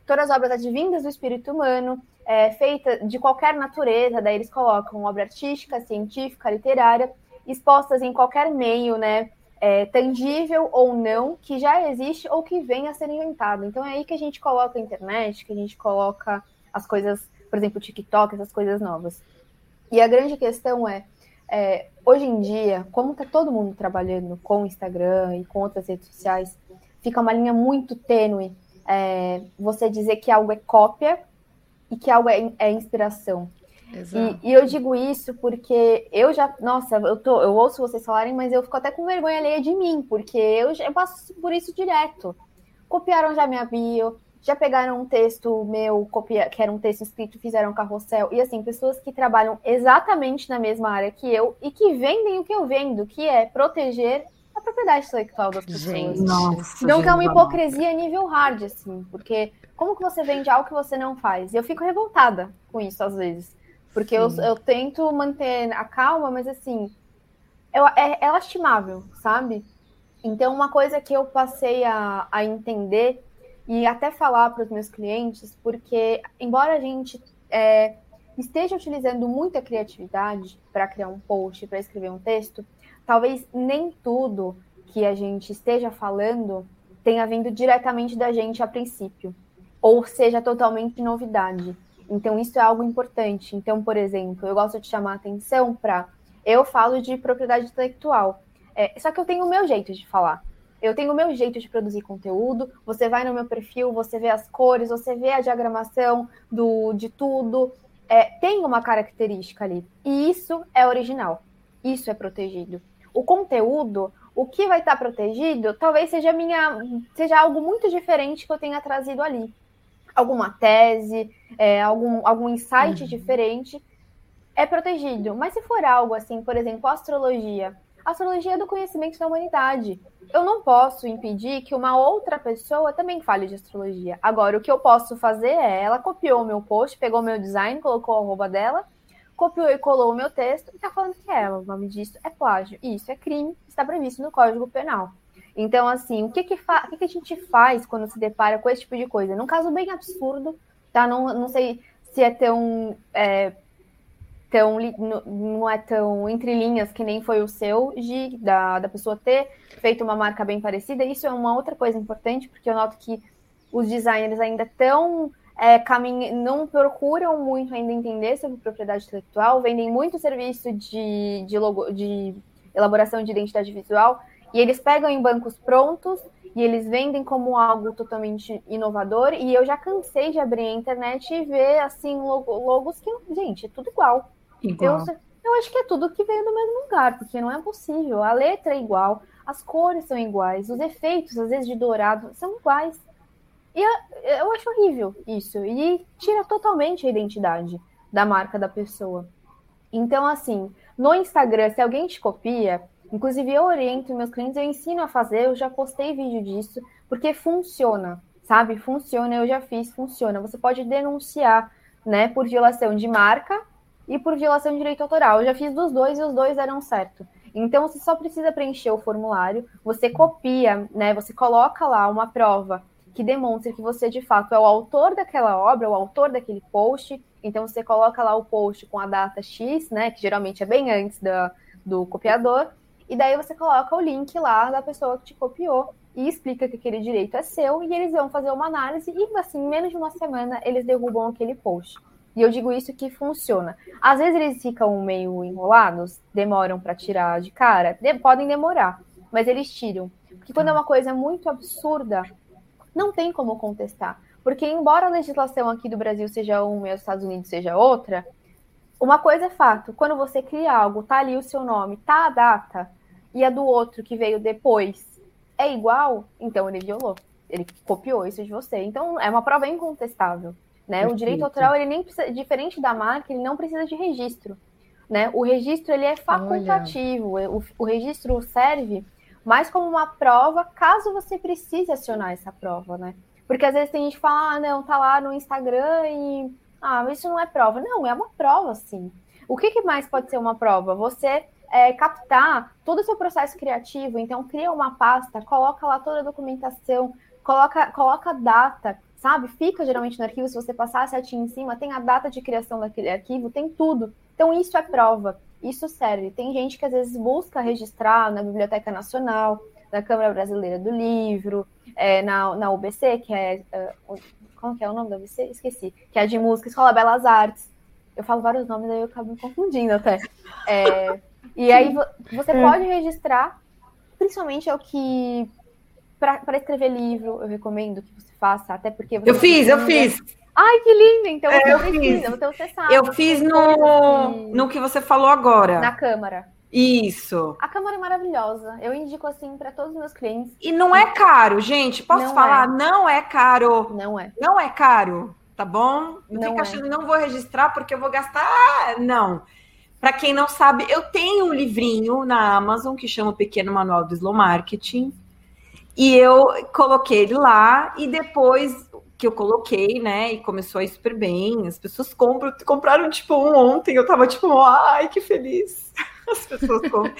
todas as obras advindas do espírito humano, é, feita de qualquer natureza, daí eles colocam obra artística, científica, literária, expostas em qualquer meio, né, é, tangível ou não, que já existe ou que venha a ser inventado. Então é aí que a gente coloca a internet, que a gente coloca as coisas, por exemplo, o TikTok, essas coisas novas. E a grande questão é, é hoje em dia, como está todo mundo trabalhando com Instagram e com outras redes sociais, fica uma linha muito tênue é, você dizer que algo é cópia e que algo é, é inspiração. E, e, eu digo isso porque eu já, nossa, eu, tô, eu ouço vocês falarem, mas eu fico até com vergonha alheia de mim, porque eu, eu passo por isso direto. Copiaram já minha bio, já pegaram um texto meu, copia, que era um texto escrito, fizeram um carrossel. E assim, pessoas que trabalham exatamente na mesma área que eu e que vendem o que eu vendo, que é proteger a propriedade intelectual das pessoas. Gente, nossa, então, que é uma hipocrisia nível hard, assim, porque como que você vende algo que você não faz? E eu fico revoltada com isso às vezes. Porque eu, eu, tento manter a calma, mas assim, eu, é, é lastimável, sabe? Então, uma coisa que eu passei a, a entender e até falar para os meus clientes, porque embora a gente é, esteja utilizando muita criatividade para criar um post, para escrever um texto, talvez nem tudo que a gente esteja falando tenha vindo diretamente da gente a princípio ou seja totalmente novidade. Então, isso é algo importante. Então, por exemplo, eu gosto de chamar atenção para. Eu falo de propriedade intelectual. É, só que eu tenho o meu jeito de falar. Eu tenho o meu jeito de produzir conteúdo. Você vai no meu perfil, você vê as cores, você vê a diagramação do, de tudo. É, tem uma característica ali. E isso é original. Isso é protegido. O conteúdo, o que vai estar protegido, talvez seja minha, seja algo muito diferente que eu tenha trazido ali alguma tese, é, algum, algum insight uhum. diferente, é protegido. Mas se for algo assim, por exemplo, astrologia, astrologia é do conhecimento da humanidade. Eu não posso impedir que uma outra pessoa também fale de astrologia. Agora, o que eu posso fazer é, ela copiou o meu post, pegou o meu design, colocou a roupa dela, copiou e colou o meu texto e está falando que é ela. O nome disso é plágio. Isso é crime, está previsto no Código Penal. Então, assim, o que que, o que que a gente faz quando se depara com esse tipo de coisa? Num caso bem absurdo, tá? Não, não sei se é tão. É, tão não é tão entre linhas que nem foi o seu, de, da, da pessoa ter feito uma marca bem parecida. Isso é uma outra coisa importante, porque eu noto que os designers ainda estão é, não procuram muito ainda entender sobre propriedade intelectual, vendem muito serviço de, de, logo, de elaboração de identidade visual, e eles pegam em bancos prontos e eles vendem como algo totalmente inovador. E eu já cansei de abrir a internet e ver assim logos que, gente, é tudo igual. Igual. Eu, Eu acho que é tudo que veio do mesmo lugar, porque não é possível. A letra é igual, as cores são iguais, os efeitos, às vezes de dourado, são iguais. E eu acho horrível isso. E tira totalmente a identidade da marca da pessoa. Então, assim, no Instagram, se alguém te copia, inclusive eu oriento meus clientes, eu ensino a fazer, eu já postei vídeo disso, porque funciona, sabe? Funciona, eu já fiz, funciona. Você pode denunciar, né, por violação de marca e por violação de direito autoral. Eu já fiz dos dois e os dois deram certo. Então você só precisa preencher o formulário, você copia, né? Você coloca lá uma prova que demonstre que você de fato é o autor daquela obra, o autor daquele post. Então você coloca lá o post com a data X, né? Que geralmente é bem antes da, do copiador. E daí você coloca o link lá da pessoa que te copiou e explica que aquele direito é seu e eles vão fazer uma análise e assim, em menos de uma semana eles derrubam aquele post. E eu digo isso que funciona. Às vezes eles ficam meio enrolados, demoram para tirar de cara, de, podem demorar, mas eles tiram. Porque quando é uma coisa muito absurda, não tem como contestar. Porque embora a legislação aqui do Brasil seja uma e os Estados Unidos seja outra, uma coisa é fato, quando você cria algo, tá ali o seu nome, tá a data, e a do outro que veio depois é igual, então ele violou. Ele copiou isso de você. Então é uma prova incontestável. Né? O direito autoral, ele nem precisa, diferente da marca, ele não precisa de registro. Né? O registro ele é facultativo. O, o registro serve mais como uma prova, caso você precise acionar essa prova, né? Porque às vezes tem gente que fala, ah, não, tá lá no Instagram e. Ah, mas isso não é prova. Não, é uma prova, sim. O que, que mais pode ser uma prova? Você é, captar todo o seu processo criativo, então cria uma pasta, coloca lá toda a documentação, coloca, coloca data, sabe? Fica geralmente no arquivo, se você passar certinho em cima, tem a data de criação daquele arquivo, tem tudo. Então, isso é prova, isso serve. Tem gente que às vezes busca registrar na Biblioteca Nacional, na Câmara Brasileira do Livro, é, na, na UBC, que é. Uh, como que é o nome da UBC? Esqueci. Que é de música, Escola Belas Artes. Eu falo vários nomes, aí eu acabo me confundindo até. É, e aí você é. pode registrar, principalmente é o que para escrever livro, eu recomendo que você faça, até porque Eu fiz, eu fiz. Ai, que lindo! Então é, você precisa, fiz. então você sabe. Eu fiz no, no que você falou agora. Na Câmara. Isso. A Câmara é maravilhosa. Eu indico assim para todos os meus clientes. E não é caro, gente. Posso não falar? É. Não é caro. Não é. Não é caro, tá bom? Não, não fica é. achando, não vou registrar porque eu vou gastar. Não. Para quem não sabe, eu tenho um livrinho na Amazon que chama Pequeno Manual do Slow Marketing. E eu coloquei ele lá e depois que eu coloquei, né, e começou a ir super bem, as pessoas compram, compraram tipo um ontem, eu tava tipo, ai, que feliz. <laughs> As pessoas compram.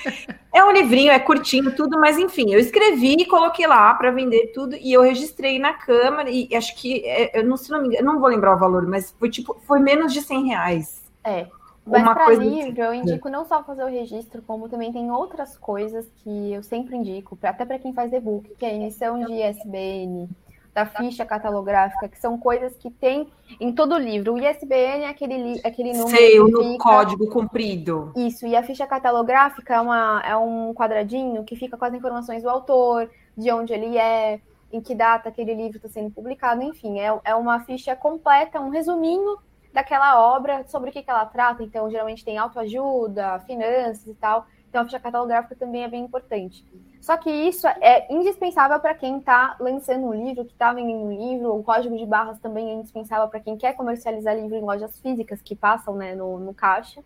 é um livrinho, é curtinho tudo, mas enfim, eu escrevi e coloquei lá para vender tudo e eu registrei na câmera e acho que é, eu não, se não, me engano, não vou lembrar o valor, mas foi tipo, foi menos de 100 reais. É. Mas para livro, eu indico não só fazer o registro, como também tem outras coisas que eu sempre indico, até para quem faz e-book, que é a emissão de ISBN, da ficha catalográfica, que são coisas que tem em todo livro. O ISBN é aquele, aquele número. Sei, o fica... código comprido. Isso, e a ficha catalográfica é, uma, é um quadradinho que fica com as informações do autor, de onde ele é, em que data aquele livro está sendo publicado, enfim, é, é uma ficha completa, um resuminho daquela obra, sobre o que, que ela trata. Então, geralmente tem autoajuda, finanças e tal. Então, a ficha catalográfica também é bem importante. Só que isso é indispensável para quem está lançando um livro, que está vendendo um livro. O código de barras também é indispensável para quem quer comercializar livro em lojas físicas que passam né, no, no caixa.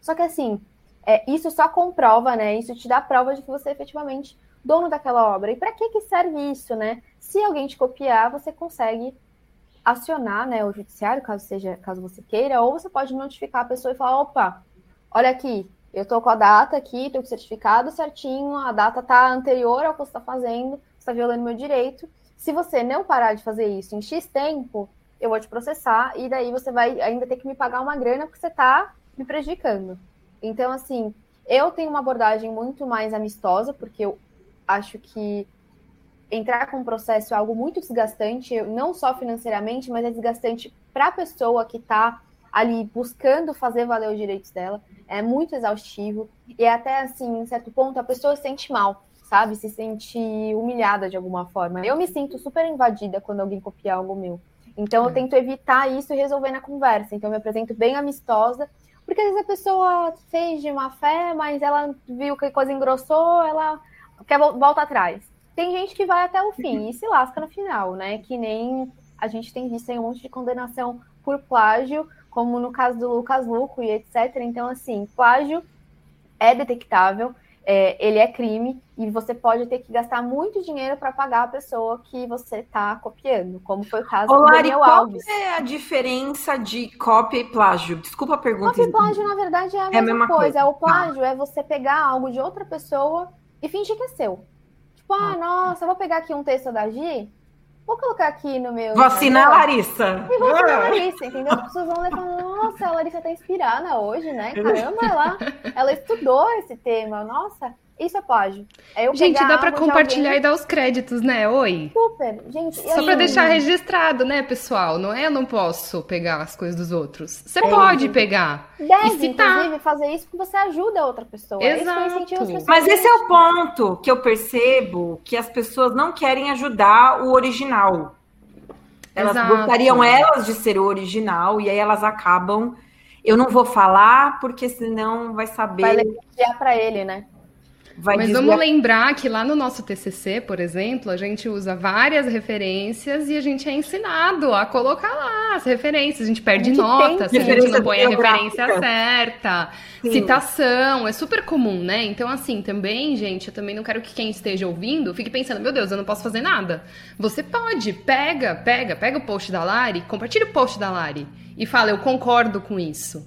Só que assim, é, isso só comprova, né? Isso te dá prova de que você é efetivamente dono daquela obra. E para que, que serve isso, né? Se alguém te copiar, você consegue acionar né, o judiciário, caso seja, caso você queira, ou você pode notificar a pessoa e falar, opa, olha aqui, eu estou com a data aqui, estou com o certificado certinho, a data está anterior ao que você está fazendo, você está violando meu direito. Se você não parar de fazer isso em X tempo, eu vou te processar e daí você vai ainda ter que me pagar uma grana porque você está me prejudicando. Então, assim, eu tenho uma abordagem muito mais amistosa, porque eu acho que entrar com um processo é algo muito desgastante, não só financeiramente, mas é desgastante para a pessoa que está ali buscando fazer valer os direitos dela. É muito exaustivo. E é até assim, em certo ponto, a pessoa se sente mal, sabe? Se sente humilhada de alguma forma. Eu me sinto super invadida quando alguém copia algo meu. Então eu é. tento evitar isso e resolver na conversa. Então eu me apresento bem amistosa, Porque às vezes a pessoa fez de má fé, mas ela viu que a coisa engrossou, ela quer volta atrás. Tem gente que vai até o fim e se lasca no final, né? Que nem a gente tem visto aí um monte de condenação por plágio, como no caso do Lucas Luco e etc. Então, assim, plágio é detectável, é, ele é crime e você pode ter que gastar muito dinheiro para pagar a pessoa que você está copiando, como foi o caso Ô, do Lari, Daniel Alves. Qual é a diferença de cópia e plágio? Desculpa a pergunta. Cópia e plágio, na verdade, é a, é mesma, a mesma coisa. coisa. O plágio ah. é você pegar algo de outra pessoa e fingir que é seu. Tipo, ah, nossa, eu vou pegar aqui um texto da Gi, Vou colocar aqui no meu. Vacina a Larissa. E vou a ah. Larissa, entendeu? As pessoas vão ler e falar, nossa, a Larissa tá inspirada hoje, né? Caramba, ela, ela estudou esse tema. Nossa, isso é plágio. É gente, dá para compartilhar alguém... e dar os créditos, né? Oi. Super, gente. Só para deixar registrado, né, pessoal? Não é eu não posso pegar as coisas dos outros. Você é. pode pegar. Deve, inclusive, fazer isso porque você ajuda a outra pessoa. É Exato. Mas esse é o ponto que eu percebo que as pessoas não querem ajudar o original. Elas Exato. gostariam elas de ser o original e aí elas acabam. Eu não vou falar porque senão vai saber. Vai levar para ele, né? Vai Mas vamos lembrar que lá no nosso TCC, por exemplo, a gente usa várias referências e a gente é ensinado a colocar lá as referências. A gente perde a gente nota se a gente não põe a referência certa. Sim. Citação, é super comum, né? Então, assim, também, gente, eu também não quero que quem esteja ouvindo fique pensando, meu Deus, eu não posso fazer nada. Você pode, pega, pega, pega o post da Lari, compartilha o post da Lari e fala, eu concordo com isso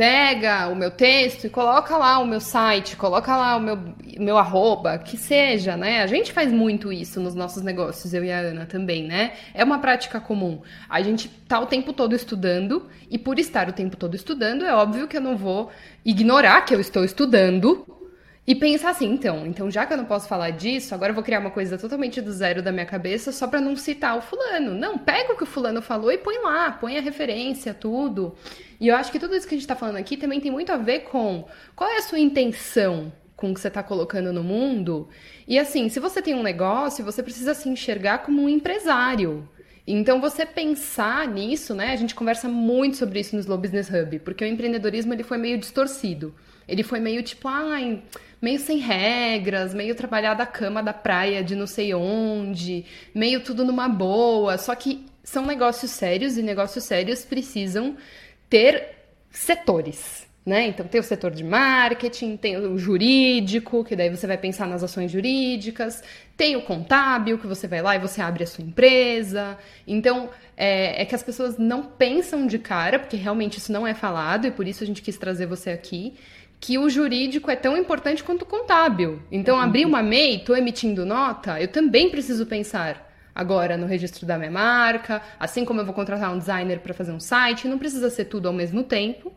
pega o meu texto e coloca lá o meu site, coloca lá o meu, meu arroba, que seja, né? A gente faz muito isso nos nossos negócios, eu e a Ana também, né? É uma prática comum. A gente tá o tempo todo estudando, e por estar o tempo todo estudando, é óbvio que eu não vou ignorar que eu estou estudando e pensar assim, então, então já que eu não posso falar disso, agora eu vou criar uma coisa totalmente do zero da minha cabeça só para não citar o fulano. Não, pega o que o fulano falou e põe lá, põe a referência, tudo. E eu acho que tudo isso que a gente está falando aqui também tem muito a ver com qual é a sua intenção com o que você está colocando no mundo. E assim, se você tem um negócio, você precisa se enxergar como um empresário. Então, você pensar nisso, né? A gente conversa muito sobre isso no Slow Business Hub, porque o empreendedorismo ele foi meio distorcido. Ele foi meio tipo, ai, meio sem regras, meio trabalhar da cama da praia de não sei onde, meio tudo numa boa. Só que são negócios sérios e negócios sérios precisam ter setores. Né? Então tem o setor de marketing, tem o jurídico, que daí você vai pensar nas ações jurídicas, tem o contábil, que você vai lá e você abre a sua empresa. Então é, é, que as pessoas não pensam de cara, porque realmente isso não é falado, e por isso a gente quis trazer você aqui que o jurídico é tão importante quanto o contábil. Então, uhum. abrir uma MEI, estou emitindo nota, eu também preciso pensar agora no registro da minha marca, assim como eu vou contratar um designer para fazer um site, não precisa ser tudo ao mesmo tempo,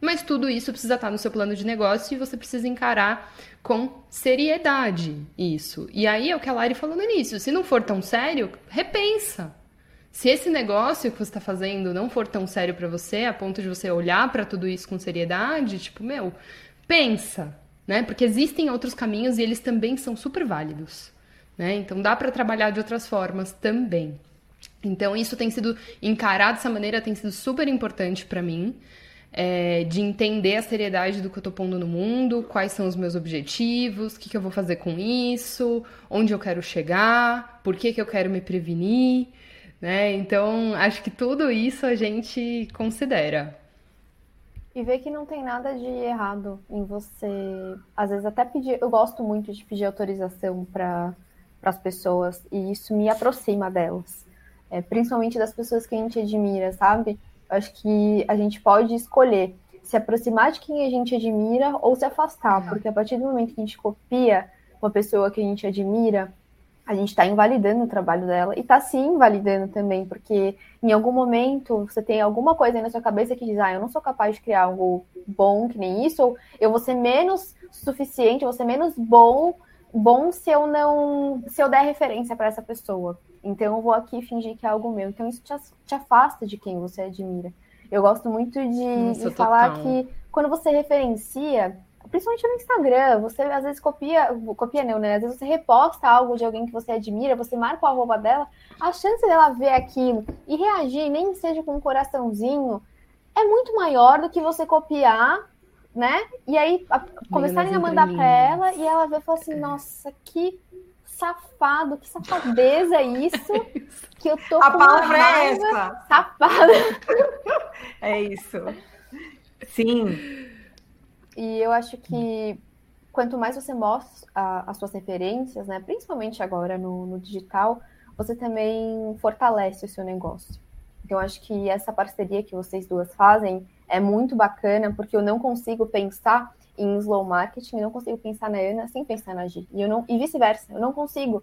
mas tudo isso precisa estar no seu plano de negócio e você precisa encarar com seriedade isso. E aí é o que a Lari falou no início, se não for tão sério, repensa. Se esse negócio que você está fazendo não for tão sério para você, a ponto de você olhar para tudo isso com seriedade, tipo, meu, pensa, né? Porque existem outros caminhos e eles também são super válidos, né? Então dá para trabalhar de outras formas também. Então isso tem sido encarado dessa maneira tem sido super importante para mim. É, de entender a seriedade do que eu tô pondo no mundo, quais são os meus objetivos, o que, que eu vou fazer com isso, onde eu quero chegar, por que, que eu quero me prevenir, né? Então, acho que tudo isso a gente considera. E ver que não tem nada de errado em você, às vezes até pedir, eu gosto muito de pedir autorização para as pessoas e isso me aproxima delas, é, principalmente das pessoas que a gente admira, sabe? Acho que a gente pode escolher se aproximar de quem a gente admira ou se afastar, porque a partir do momento que a gente copia uma pessoa que a gente admira, a gente está invalidando o trabalho dela e está sim invalidando também, porque em algum momento você tem alguma coisa aí na sua cabeça que diz, ah, eu não sou capaz de criar algo bom que nem isso, ou eu vou ser menos suficiente, eu vou ser menos bom, bom se eu não, se eu der referência para essa pessoa. Então eu vou aqui fingir que é algo meu. Então isso te, te afasta de quem você admira. Eu gosto muito de, Nossa, de falar que quando você referencia, principalmente no Instagram, você às vezes copia, copia não, né? Às vezes você reposta algo de alguém que você admira, você marca o arroba dela, a chance dela ver aquilo e reagir, nem seja com um coraçãozinho, é muito maior do que você copiar, né? E aí a, começarem a mandar para ela e ela vai falar assim, é. nossa, que safado, que safadeza isso, <laughs> que eu tô a com palavra é essa. safada. <laughs> É isso. Sim. E eu acho que quanto mais você mostra a, as suas referências, né, principalmente agora no, no digital, você também fortalece o seu negócio. Então, acho que essa parceria que vocês duas fazem é muito bacana, porque eu não consigo pensar em slow marketing, não consigo pensar na Ana sem pensar na Gi. E, e vice-versa, eu não consigo.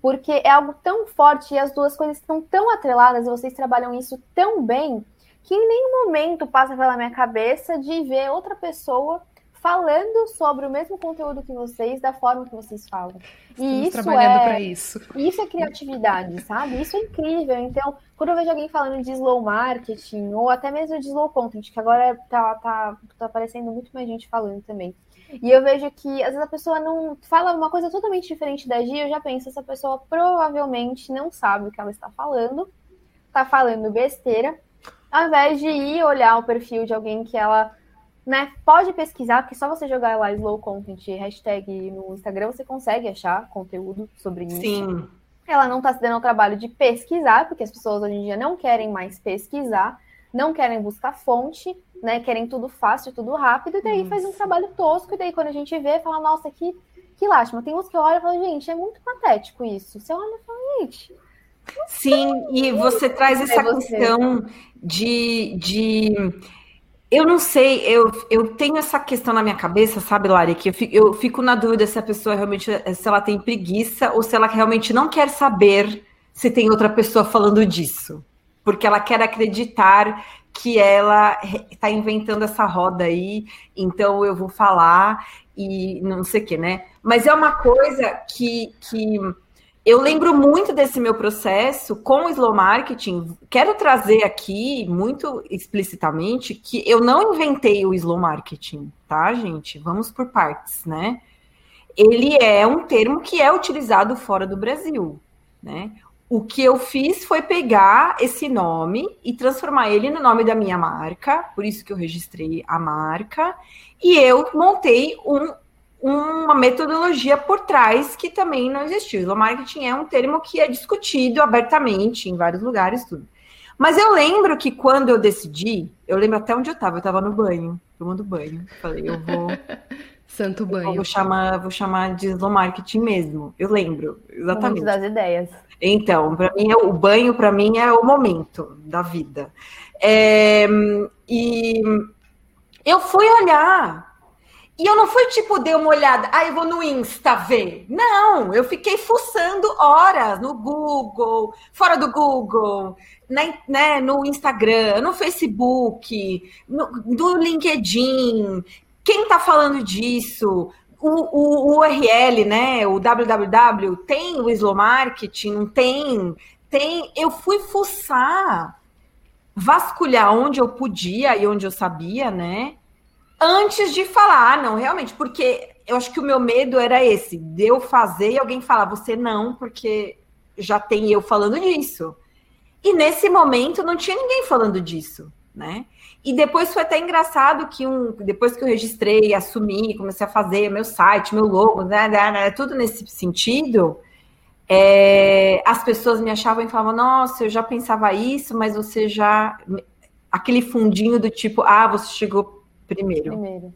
Porque é algo tão forte e as duas coisas estão tão atreladas e vocês trabalham isso tão bem que em nenhum momento passa pela minha cabeça de ver outra pessoa falando sobre o mesmo conteúdo que vocês, da forma que vocês falam. E isso trabalhando é, para isso. Isso é criatividade, sabe? Isso é incrível. Então, quando eu vejo alguém falando de slow marketing, ou até mesmo de slow content, que agora tá, tá, tá aparecendo muito mais gente falando também. E eu vejo que, às vezes, a pessoa não fala uma coisa totalmente diferente da Gia, eu já penso, essa pessoa provavelmente não sabe o que ela está falando, está falando besteira, ao invés de ir olhar o perfil de alguém que ela né, pode pesquisar, porque só você jogar lá slow content hashtag no Instagram, você consegue achar conteúdo sobre isso. Sim. Ela não está se dando o trabalho de pesquisar, porque as pessoas hoje em dia não querem mais pesquisar, não querem buscar fonte, né? Querem tudo fácil, tudo rápido, e daí faz um trabalho tosco, e daí quando a gente vê, fala, nossa, que, que lástima. Tem uns que olham e falam, gente, é muito patético isso. Você olha e fala, gente. Sim, e você traz essa questão de, de eu não sei, eu, eu tenho essa questão na minha cabeça, sabe, Lari, que eu fico, eu fico na dúvida se a pessoa realmente, se ela tem preguiça ou se ela realmente não quer saber se tem outra pessoa falando disso. Porque ela quer acreditar que ela está inventando essa roda aí, então eu vou falar e não sei o que, né? Mas é uma coisa que, que eu lembro muito desse meu processo com o slow marketing. Quero trazer aqui muito explicitamente que eu não inventei o slow marketing, tá, gente? Vamos por partes, né? Ele é um termo que é utilizado fora do Brasil, né? O que eu fiz foi pegar esse nome e transformar ele no nome da minha marca, por isso que eu registrei a marca, e eu montei um uma metodologia por trás que também não existiu. Slow marketing é um termo que é discutido abertamente em vários lugares, tudo. Mas eu lembro que quando eu decidi, eu lembro até onde eu estava, eu estava no banho, tomando banho. Falei, eu vou. <laughs> Santo banho. Eu vou chamar, vou chamar de slow marketing mesmo. Eu lembro, exatamente. Muito das ideias. Então, para mim, o banho para mim é o momento da vida. É, e eu fui olhar e eu não fui tipo, dei uma olhada, ah, eu vou no Insta ver. Não, eu fiquei fuçando horas no Google, fora do Google, né, né no Instagram, no Facebook, no, no LinkedIn. Quem tá falando disso? O, o, o, URL, né? O www tem o slow marketing? Não tem? Tem. Eu fui fuçar, vasculhar onde eu podia e onde eu sabia, né? Antes de falar, ah, não, realmente, porque eu acho que o meu medo era esse, de eu fazer e alguém falar, você não, porque já tem eu falando disso. E nesse momento não tinha ninguém falando disso, né? E depois foi até engraçado que um, depois que eu registrei, assumi, comecei a fazer meu site, meu logo, né, né, né tudo nesse sentido, é, as pessoas me achavam e falavam, nossa, eu já pensava isso, mas você já aquele fundinho do tipo, ah, você chegou primeiro. Primeiro.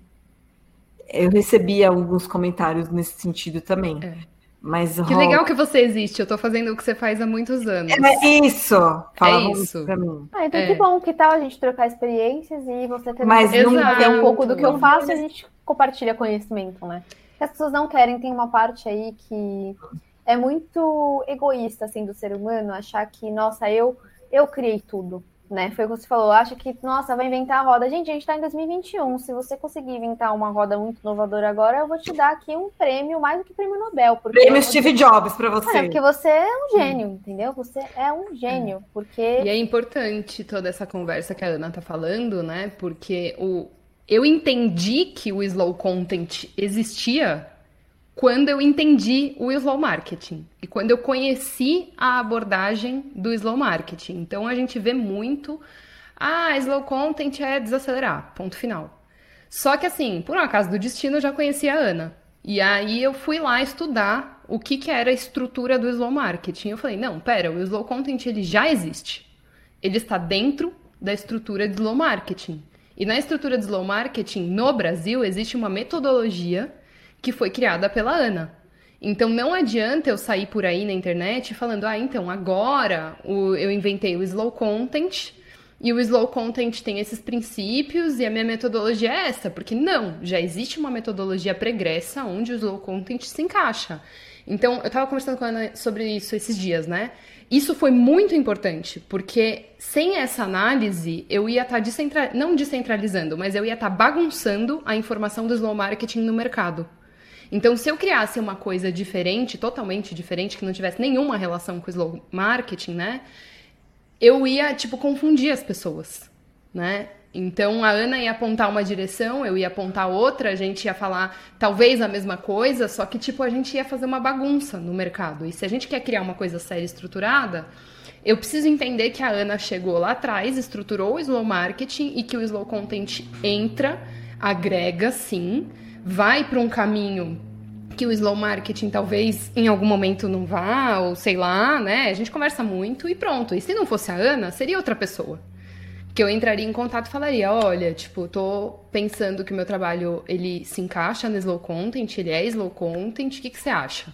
Eu recebi alguns comentários nesse sentido também. É. Mas, que legal que você existe. Eu tô fazendo o que você faz há muitos anos. É isso. Fala é isso. Pra mim. Ah, então é. que bom. Que tal a gente trocar experiências e você ter Mas um pouco do que eu faço e a gente compartilha conhecimento, né? as pessoas não querem. Tem uma parte aí que é muito egoísta, assim, do ser humano achar que, nossa, eu, eu criei tudo né? Foi o que você falou, acha que, nossa, vai inventar a roda. Gente, a gente está em 2021. Se você conseguir inventar uma roda muito inovadora agora, eu vou te dar aqui um prêmio, mais do que prêmio Nobel. Prêmio Steve Jobs para você. É, porque você é um gênio, entendeu? Você é um gênio, porque... E é importante toda essa conversa que a Ana tá falando, né? Porque o... eu entendi que o slow content existia quando eu entendi o slow marketing e quando eu conheci a abordagem do slow marketing. Então a gente vê muito Ah, slow content é desacelerar, ponto final. Só que assim, por um acaso do destino, eu já conhecia a Ana. E aí eu fui lá estudar o que, que era a estrutura do slow marketing. Eu falei, não, pera, o slow content ele já existe. Ele está dentro da estrutura de slow marketing. E na estrutura de slow marketing, no Brasil, existe uma metodologia que foi criada pela Ana. Então não adianta eu sair por aí na internet falando, ah, então agora eu inventei o slow content e o slow content tem esses princípios e a minha metodologia é essa, porque não, já existe uma metodologia pregressa onde o slow content se encaixa. Então, eu estava conversando com a Ana sobre isso esses dias, né? Isso foi muito importante, porque sem essa análise, eu ia estar tá não descentralizando, mas eu ia estar tá bagunçando a informação do slow marketing no mercado. Então, se eu criasse uma coisa diferente, totalmente diferente, que não tivesse nenhuma relação com o slow marketing, né? Eu ia, tipo, confundir as pessoas, né? Então a Ana ia apontar uma direção, eu ia apontar outra, a gente ia falar talvez a mesma coisa, só que tipo a gente ia fazer uma bagunça no mercado. E se a gente quer criar uma coisa séria e estruturada, eu preciso entender que a Ana chegou lá atrás, estruturou o slow marketing e que o slow content entra, agrega sim, vai para um caminho que o slow marketing talvez em algum momento não vá, ou sei lá, né? A gente conversa muito e pronto. E se não fosse a Ana, seria outra pessoa que eu entraria em contato e falaria, olha, tipo, tô pensando que o meu trabalho ele se encaixa no slow content, ele é slow content, o que, que você acha?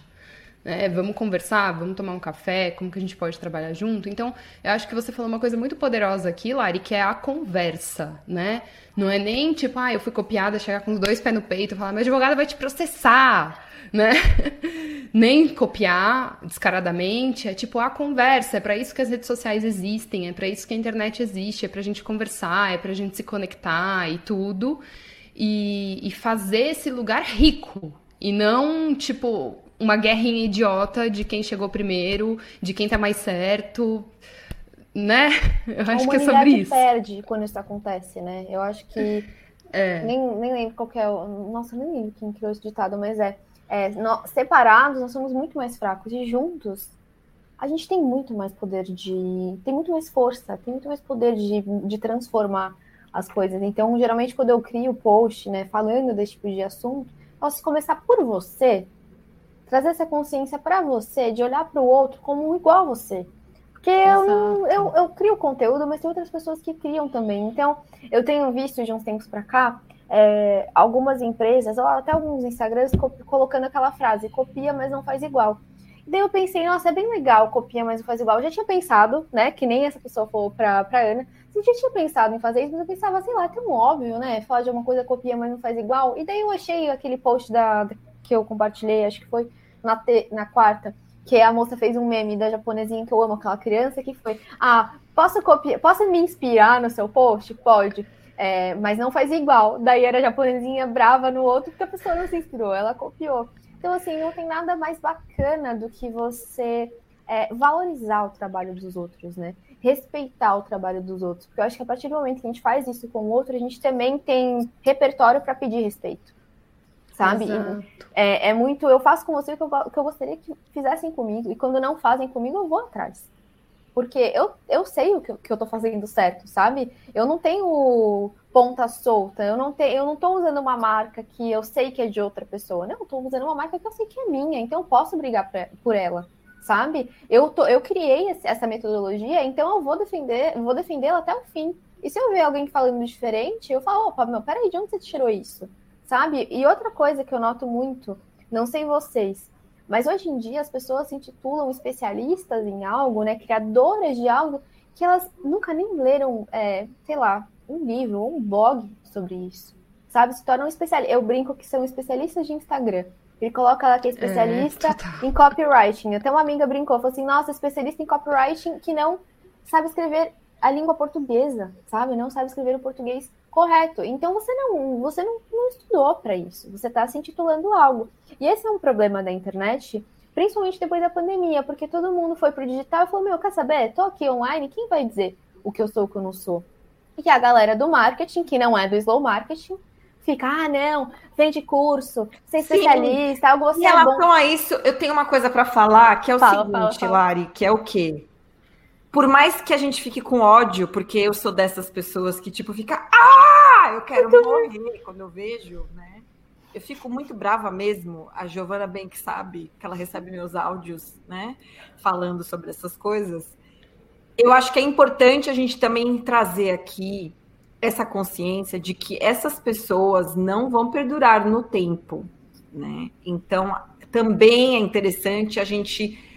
Né? Vamos conversar, vamos tomar um café, como que a gente pode trabalhar junto? Então, eu acho que você falou uma coisa muito poderosa aqui, Lari, que é a conversa, né? Não é nem tipo, ah, eu fui copiada, chegar com os dois pés no peito falar, meu advogado vai te processar né? <laughs> Nem copiar descaradamente, é tipo a conversa, é para isso que as redes sociais existem, é para isso que a internet existe, é pra gente conversar, é pra gente se conectar e tudo. E, e fazer esse lugar rico. E não, tipo, uma guerrinha idiota de quem chegou primeiro, de quem tá mais certo, né? <laughs> Eu acho que é sobre isso. perde quando isso acontece, né? Eu acho que. <laughs> É. Nem, nem lembro qual é o. Nossa, nem lembro quem criou esse ditado, mas é é, separados, nós somos muito mais fracos. E juntos, a gente tem muito mais poder de. tem muito mais força, tem muito mais poder de, de transformar as coisas. Então, geralmente, quando eu crio post, né, falando desse tipo de assunto, posso começar por você, trazer essa consciência para você, de olhar para o outro como igual a você. Porque eu, eu, eu crio conteúdo, mas tem outras pessoas que criam também. Então, eu tenho visto de uns tempos para cá é, algumas empresas, ou até alguns Instagrams, colocando aquela frase, copia, mas não faz igual. E daí eu pensei, nossa, é bem legal, copia, mas não faz igual. Eu já tinha pensado, né, que nem essa pessoa falou pra, pra Ana, já tinha pensado em fazer isso, mas eu pensava, sei lá, é tão óbvio, né, falar de uma coisa, copia, mas não faz igual. E daí eu achei aquele post da, que eu compartilhei, acho que foi na, te, na quarta, que a moça fez um meme da japonesinha que eu amo, aquela criança, que foi, ah, posso copiar, posso me inspirar no seu post? Pode. É, mas não faz igual. Daí era a japonesinha brava no outro, porque a pessoa não se inspirou, ela copiou. Então, assim, não tem nada mais bacana do que você é, valorizar o trabalho dos outros, né? Respeitar o trabalho dos outros. Porque eu acho que a partir do momento que a gente faz isso com o outro, a gente também tem repertório para pedir respeito. Sabe? É, é, muito. Eu faço com você o que eu, que eu gostaria que fizessem comigo. E quando não fazem comigo, eu vou atrás. Porque eu, eu sei o que, que eu tô fazendo certo, sabe? Eu não tenho ponta solta, eu não, te, eu não tô usando uma marca que eu sei que é de outra pessoa. Não, eu tô usando uma marca que eu sei que é minha, então eu posso brigar pra, por ela, sabe? Eu, tô, eu criei essa metodologia, então eu vou defender, vou defendê-la até o fim. E se eu ver alguém falando diferente, eu falo, opa, meu, peraí, de onde você tirou isso? Sabe? E outra coisa que eu noto muito, não sei vocês, mas hoje em dia as pessoas se intitulam especialistas em algo, né, criadoras de algo, que elas nunca nem leram, é, sei lá, um livro ou um blog sobre isso. Sabe? Se tornam especialistas. Eu brinco que são especialistas de Instagram. Ele coloca lá que é, é especialista é, em copywriting. Até uma amiga brincou, falou assim: nossa, especialista em copywriting que não sabe escrever a língua portuguesa, sabe? Não sabe escrever o português correto. Então você não, você não, não estudou para isso. Você está se intitulando algo. E esse é um problema da internet, principalmente depois da pandemia, porque todo mundo foi pro digital e falou: "Meu, quer saber? Tô aqui online, quem vai dizer o que eu sou, o que eu não sou?" E a galera do marketing, que não é do slow marketing, fica, ah, não, vende curso, ser especialista, algo assim. Em relação é a isso, eu tenho uma coisa para falar, que é o fala, seguinte, fala, fala. Lari, que é o quê? Por mais que a gente fique com ódio, porque eu sou dessas pessoas que, tipo, fica, ah, eu quero morrer quando eu vejo, né? Eu fico muito brava mesmo. A Giovana bem que sabe que ela recebe meus áudios, né? Falando sobre essas coisas. Eu acho que é importante a gente também trazer aqui essa consciência de que essas pessoas não vão perdurar no tempo, né? Então, também é interessante a gente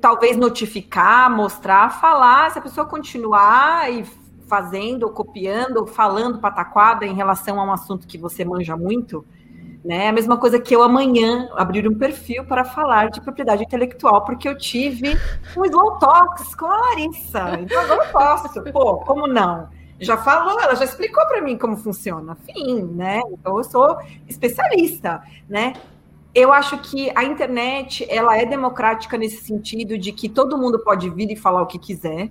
talvez notificar, mostrar, falar, se a pessoa continuar e fazendo, ou copiando, ou falando pataquada em relação a um assunto que você manja muito, né? A mesma coisa que eu amanhã abrir um perfil para falar de propriedade intelectual, porque eu tive um slow talks com a Larissa. Então agora eu posso. Pô, como não? Já falou, ela já explicou para mim como funciona. Fim, né? Então eu sou especialista, né? Eu acho que a internet ela é democrática nesse sentido de que todo mundo pode vir e falar o que quiser.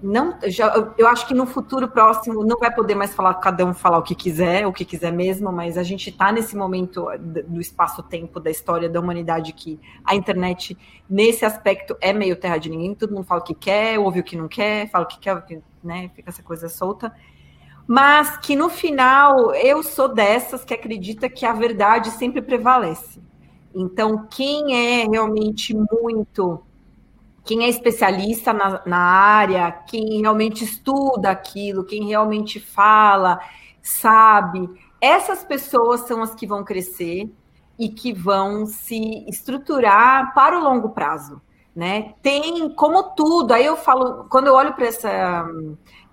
Não, já, eu acho que no futuro próximo não vai poder mais falar cada um falar o que quiser, o que quiser mesmo, mas a gente está nesse momento do espaço-tempo da história da humanidade que a internet nesse aspecto é meio terra de ninguém. Todo mundo fala o que quer, ouve o que não quer, fala o que quer, né? Fica essa coisa solta mas que no final eu sou dessas que acredita que a verdade sempre prevalece. Então, quem é realmente muito, quem é especialista na, na área, quem realmente estuda aquilo, quem realmente fala, sabe, essas pessoas são as que vão crescer e que vão se estruturar para o longo prazo, né? Tem como tudo. Aí eu falo, quando eu olho para essa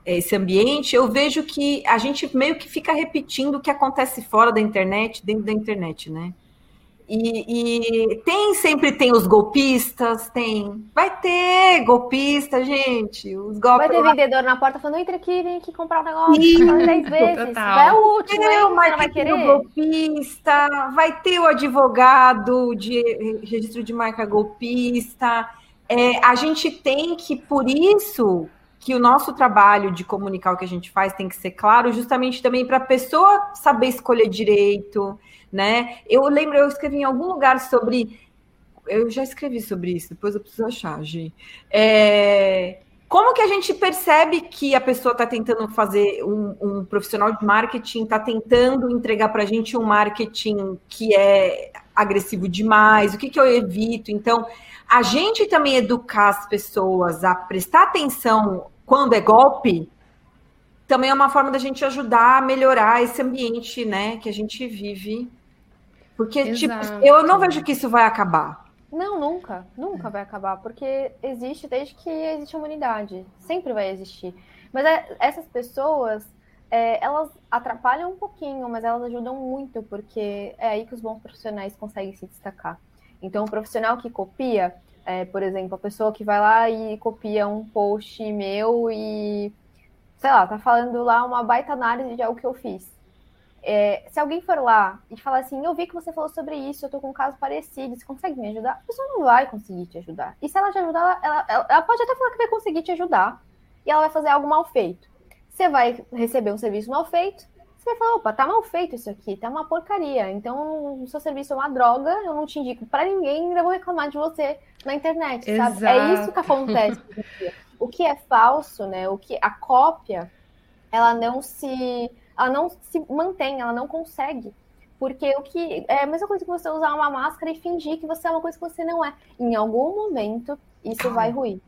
esse ambiente, eu vejo que a gente meio que fica repetindo o que acontece fora da internet, dentro da internet, né? E, e, tem, sempre tem os golpistas, tem. Vai ter golpista, gente. Os golpes. Vai ter vendedor na porta falando: entra aqui, vem aqui comprar um negócio. Dez <laughs> vezes. Total. Vai o último, é, aí, vai querer. O golpista, vai ter o advogado de registro de marca golpista. É, a gente tem que, por isso, que o nosso trabalho de comunicar o que a gente faz tem que ser claro, justamente também para a pessoa saber escolher direito, né? Eu lembro, eu escrevi em algum lugar sobre. Eu já escrevi sobre isso, depois eu preciso achar, Gi. É, como que a gente percebe que a pessoa está tentando fazer um, um, profissional de marketing, está tentando entregar para a gente um marketing que é agressivo demais? O que, que eu evito? Então, a gente também educar as pessoas a prestar atenção quando é golpe, também é uma forma da gente ajudar a melhorar esse ambiente, né, que a gente vive. Porque, tipo, Exato. tipo, eu não vejo que isso vai acabar. Não, nunca, nunca vai acabar, porque existe desde que existe a humanidade, sempre vai existir. Mas é, essas pessoas, é, elas atrapalham um pouquinho, mas elas ajudam muito, porque é aí que os bons profissionais conseguem se destacar. Então, o profissional que copia, é, por exemplo, a pessoa que vai lá e copia um post meu e, sei lá, tá falando lá uma baita análise de algo que eu fiz. É, se alguém for lá e falar assim, eu vi que você falou sobre isso, eu tô com um caso parecido, você consegue me ajudar? A pessoa não vai conseguir te ajudar. E se ela te ajudar, ela, ela, ela pode até falar que vai conseguir te ajudar e ela vai fazer algo mal feito. Você vai receber um serviço mal feito, você vai falar, opa, tá mal feito isso aqui, tá uma porcaria. Então, o seu serviço é uma droga, eu não te indico para ninguém, ainda vou reclamar de você na internet, Exato. sabe? É isso que acontece. o que é falso, né? O que a cópia, ela não se, ela não se mantém, ela não consegue. Porque o que é a mesma coisa que você usar uma máscara e fingir que você é uma coisa que você não é. Em algum momento, isso vai ruir.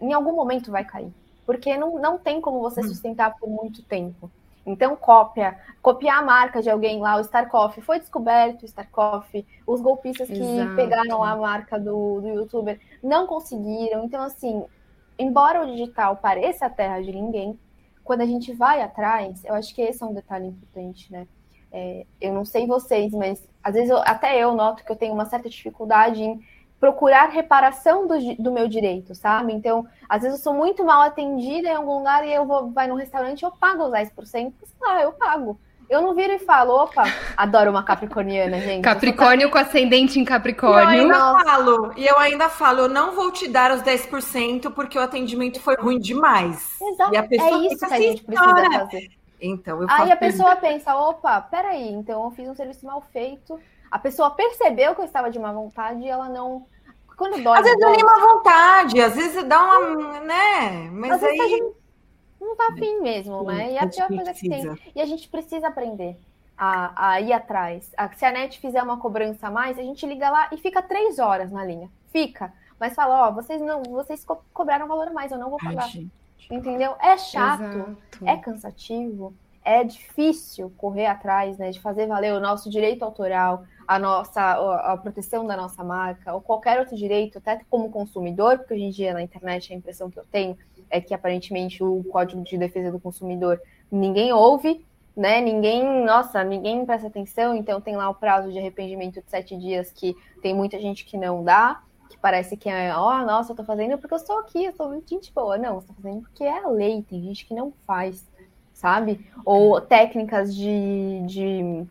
Em algum momento vai cair. Porque não, não tem como você hum. sustentar por muito tempo. Então, cópia, copiar a marca de alguém lá, o Starkoff, foi descoberto o Starkoff, os golpistas que Exato. pegaram a marca do, do youtuber não conseguiram. Então, assim, embora o digital pareça a terra de ninguém, quando a gente vai atrás, eu acho que esse é um detalhe importante, né? É, eu não sei vocês, mas às vezes eu, até eu noto que eu tenho uma certa dificuldade em procurar reparação do, do meu direito, sabe? Então, às vezes eu sou muito mal atendida em algum lugar e eu vou vai no restaurante eu pago os 10%, sei lá, eu pago. Eu não viro e falo, opa, adoro uma capricorniana, gente. <laughs> Capricórnio com ascendente em Capricórnio. E eu ainda falo, e eu ainda falo, eu não vou te dar os 10% porque o atendimento foi ruim demais. Exato. E a pessoa é isso que a assim, gente precisa fazer. Então, eu Aí a pessoa pensa, opa, peraí, então eu fiz um serviço mal feito, a pessoa percebeu que eu estava de má vontade e ela não quando dói. Às vezes dói uma vontade, às vezes dá uma. né? Mas às aí. Vezes não tá afim mesmo, né? E é a pior coisa que tem. E a gente precisa aprender a, a ir atrás. A, se a net fizer uma cobrança a mais, a gente liga lá e fica três horas na linha. Fica. Mas fala, ó, vocês não, vocês co cobraram valor a mais, eu não vou pagar. Ai, Entendeu? É chato, Exato. é cansativo, é difícil correr atrás, né, de fazer valer o nosso direito autoral, a nossa a proteção da nossa marca, ou qualquer outro direito, até como consumidor, porque hoje em dia na internet a impressão que eu tenho é que aparentemente o Código de Defesa do Consumidor ninguém ouve, né? Ninguém, nossa, ninguém presta atenção, então tem lá o prazo de arrependimento de sete dias que tem muita gente que não dá, que parece que é, ó, oh, nossa, eu tô fazendo porque eu estou aqui, eu sou gente boa. Não, você tá fazendo porque é a lei, tem gente que não faz, sabe? Ou técnicas de, de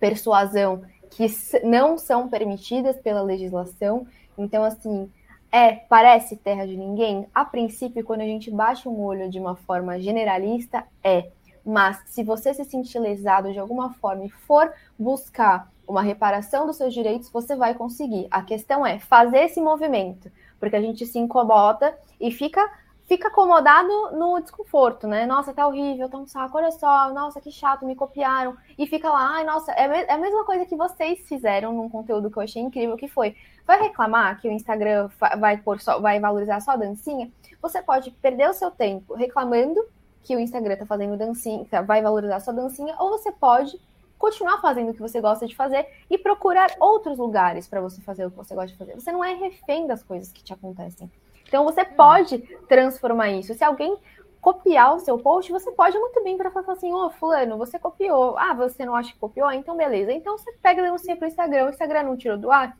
persuasão que não são permitidas pela legislação. Então, assim, é, parece terra de ninguém? A princípio, quando a gente baixa um olho de uma forma generalista, é. Mas se você se sentir lesado de alguma forma e for buscar uma reparação dos seus direitos, você vai conseguir. A questão é fazer esse movimento, porque a gente se incomoda e fica fica acomodado no desconforto, né? Nossa, tá horrível, tá um saco, olha só, nossa, que chato, me copiaram. E fica lá, ai, nossa, é, é a mesma coisa que vocês fizeram num conteúdo que eu achei incrível, que foi, vai reclamar que o Instagram vai, por só, vai valorizar só a dancinha? Você pode perder o seu tempo reclamando que o Instagram tá fazendo dancinha, vai valorizar sua dancinha, ou você pode continuar fazendo o que você gosta de fazer e procurar outros lugares para você fazer o que você gosta de fazer. Você não é refém das coisas que te acontecem. Então você pode transformar isso. Se alguém copiar o seu post, você pode muito bem para falar assim, ô oh, fulano, você copiou. Ah, você não acha que copiou? Então beleza. Então você pega e denuncia para o Instagram. O Instagram não tirou do ar?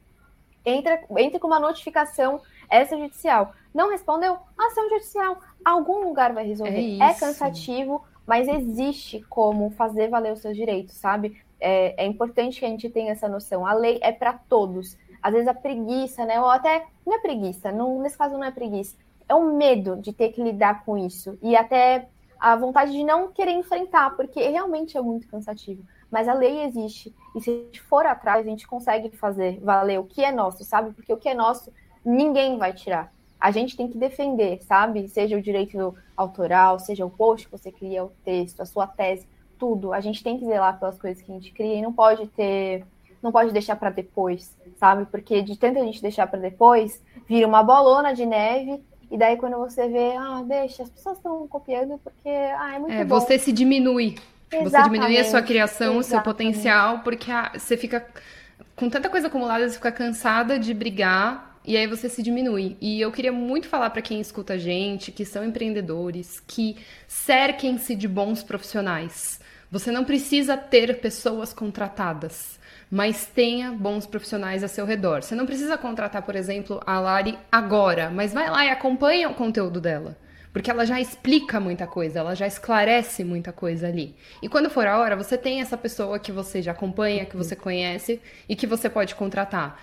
Entra, entra com uma notificação extrajudicial. Não respondeu? Ação judicial. Algum lugar vai resolver. É, é cansativo, mas existe como fazer valer os seus direitos, sabe? É, é importante que a gente tenha essa noção. A lei é para todos às vezes a preguiça, né? Ou até não é preguiça, não, nesse caso não é preguiça, é o medo de ter que lidar com isso e até a vontade de não querer enfrentar, porque realmente é muito cansativo. Mas a lei existe e se a gente for atrás, a gente consegue fazer valer o que é nosso, sabe? Porque o que é nosso, ninguém vai tirar. A gente tem que defender, sabe? Seja o direito autoral, seja o post que você cria, o texto, a sua tese, tudo. A gente tem que zelar pelas coisas que a gente cria e não pode ter não pode deixar para depois, sabe? Porque de tanta gente deixar para depois, vira uma bolona de neve e daí quando você vê, ah, deixa, as pessoas estão copiando porque ah, é muito é, bom. Você se diminui. Exatamente. Você diminui a sua criação, o seu potencial, porque a, você fica com tanta coisa acumulada, você fica cansada de brigar e aí você se diminui. E eu queria muito falar para quem escuta a gente, que são empreendedores, que cerquem-se de bons profissionais. Você não precisa ter pessoas contratadas mas tenha bons profissionais a seu redor. Você não precisa contratar, por exemplo, a Lari agora, mas vai lá e acompanha o conteúdo dela. Porque ela já explica muita coisa, ela já esclarece muita coisa ali. E quando for a hora, você tem essa pessoa que você já acompanha, que você conhece e que você pode contratar.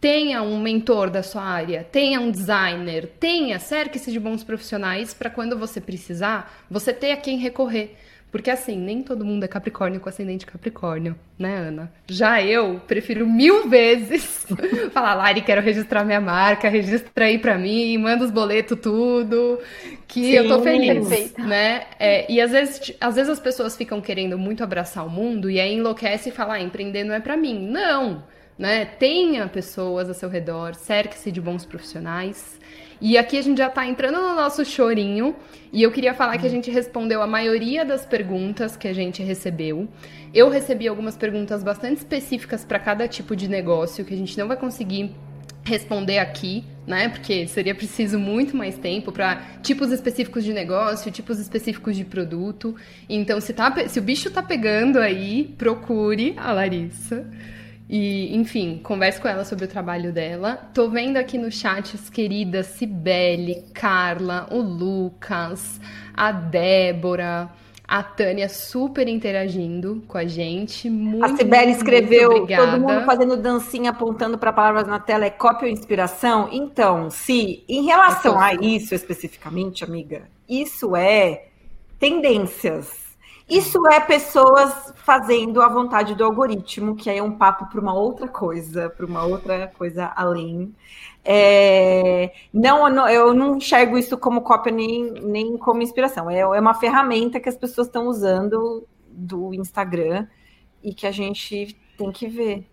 Tenha um mentor da sua área, tenha um designer, tenha, cerque-se de bons profissionais para quando você precisar, você ter a quem recorrer. Porque assim, nem todo mundo é Capricórnio com ascendente Capricórnio, né, Ana? Já eu prefiro mil vezes <laughs> falar, Lari, quero registrar minha marca, registra aí pra mim, manda os boletos tudo, que Sim, eu tô feliz, perfeito. né? É, e às vezes, às vezes as pessoas ficam querendo muito abraçar o mundo e aí enlouquece e fala, ah, empreender não é para mim. Não! Né? Tenha pessoas ao seu redor, cerque-se de bons profissionais. E aqui a gente já está entrando no nosso chorinho. E eu queria falar que a gente respondeu a maioria das perguntas que a gente recebeu. Eu recebi algumas perguntas bastante específicas para cada tipo de negócio que a gente não vai conseguir responder aqui, né? Porque seria preciso muito mais tempo para tipos específicos de negócio, tipos específicos de produto. Então, se, tá, se o bicho tá pegando aí, procure a Larissa. E, enfim, converse com ela sobre o trabalho dela. Tô vendo aqui no chat as queridas Cibele, Carla, o Lucas, a Débora, a Tânia super interagindo com a gente. Muito, a Cibele escreveu todo mundo fazendo dancinha apontando para palavras na tela é cópia ou inspiração? Então, se em relação a isso especificamente, amiga, isso é tendências Isso é pessoas fazendo a vontade do algoritmo, que aí é um papo para uma outra coisa, para uma outra coisa além. É, não, eu não enxergo isso como cópia nem, nem como inspiração. É, é uma ferramenta que as pessoas estão usando do Instagram e que a gente tem que ver.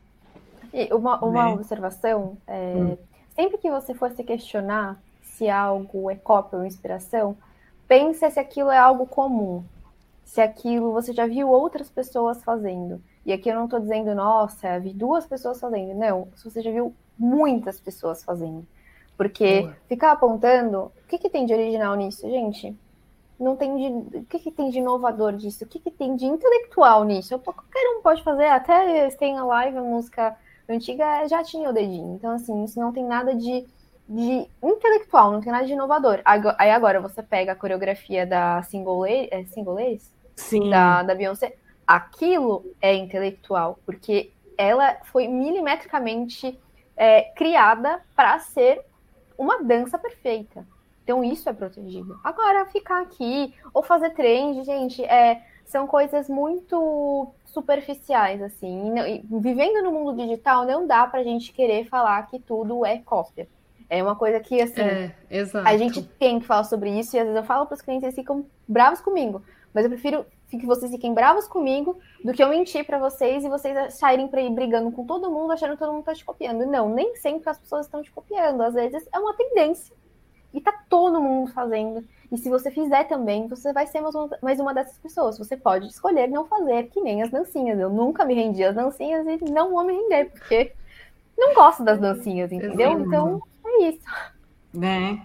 E uma, uma né? observação: é, hum. sempre que você for se questionar se algo é cópia ou inspiração, pense se aquilo é algo comum se aquilo você já viu outras pessoas fazendo. E aqui eu não estou dizendo, nossa, vi duas pessoas fazendo. Não, se você já viu muitas pessoas fazendo. Porque Boa. ficar apontando, o que, que tem de original nisso, gente? Não tem de. O que, que tem de inovador disso? O que, que tem de intelectual nisso? Qualquer um pode fazer, até tem a live, a música antiga já tinha o dedinho. Então, assim, isso não tem nada de, de intelectual, não tem nada de inovador. Aí agora você pega a coreografia da Single, é, Single Ladies, Sim. Da, da Beyoncé, aquilo é intelectual, porque ela foi milimetricamente é, criada para ser uma dança perfeita. Então isso é protegido. Agora, ficar aqui ou fazer trend, gente, é, são coisas muito superficiais, assim. E, vivendo no mundo digital, não dá pra gente querer falar que tudo é cópia. É uma coisa que, assim, é, a gente tem que falar sobre isso, e às vezes eu falo para os clientes, eles ficam bravos comigo. Mas eu prefiro que vocês fiquem bravos comigo do que eu mentir para vocês e vocês saírem para ir brigando com todo mundo, achando que todo mundo tá te copiando. Não, nem sempre as pessoas estão te copiando. Às vezes é uma tendência. E tá todo mundo fazendo. E se você fizer também, você vai ser mais uma, mais uma dessas pessoas. Você pode escolher não fazer, que nem as dancinhas. Eu nunca me rendi às dancinhas e não vou me render, porque não gosto das dancinhas, entendeu? Exato. Então, é isso. Né?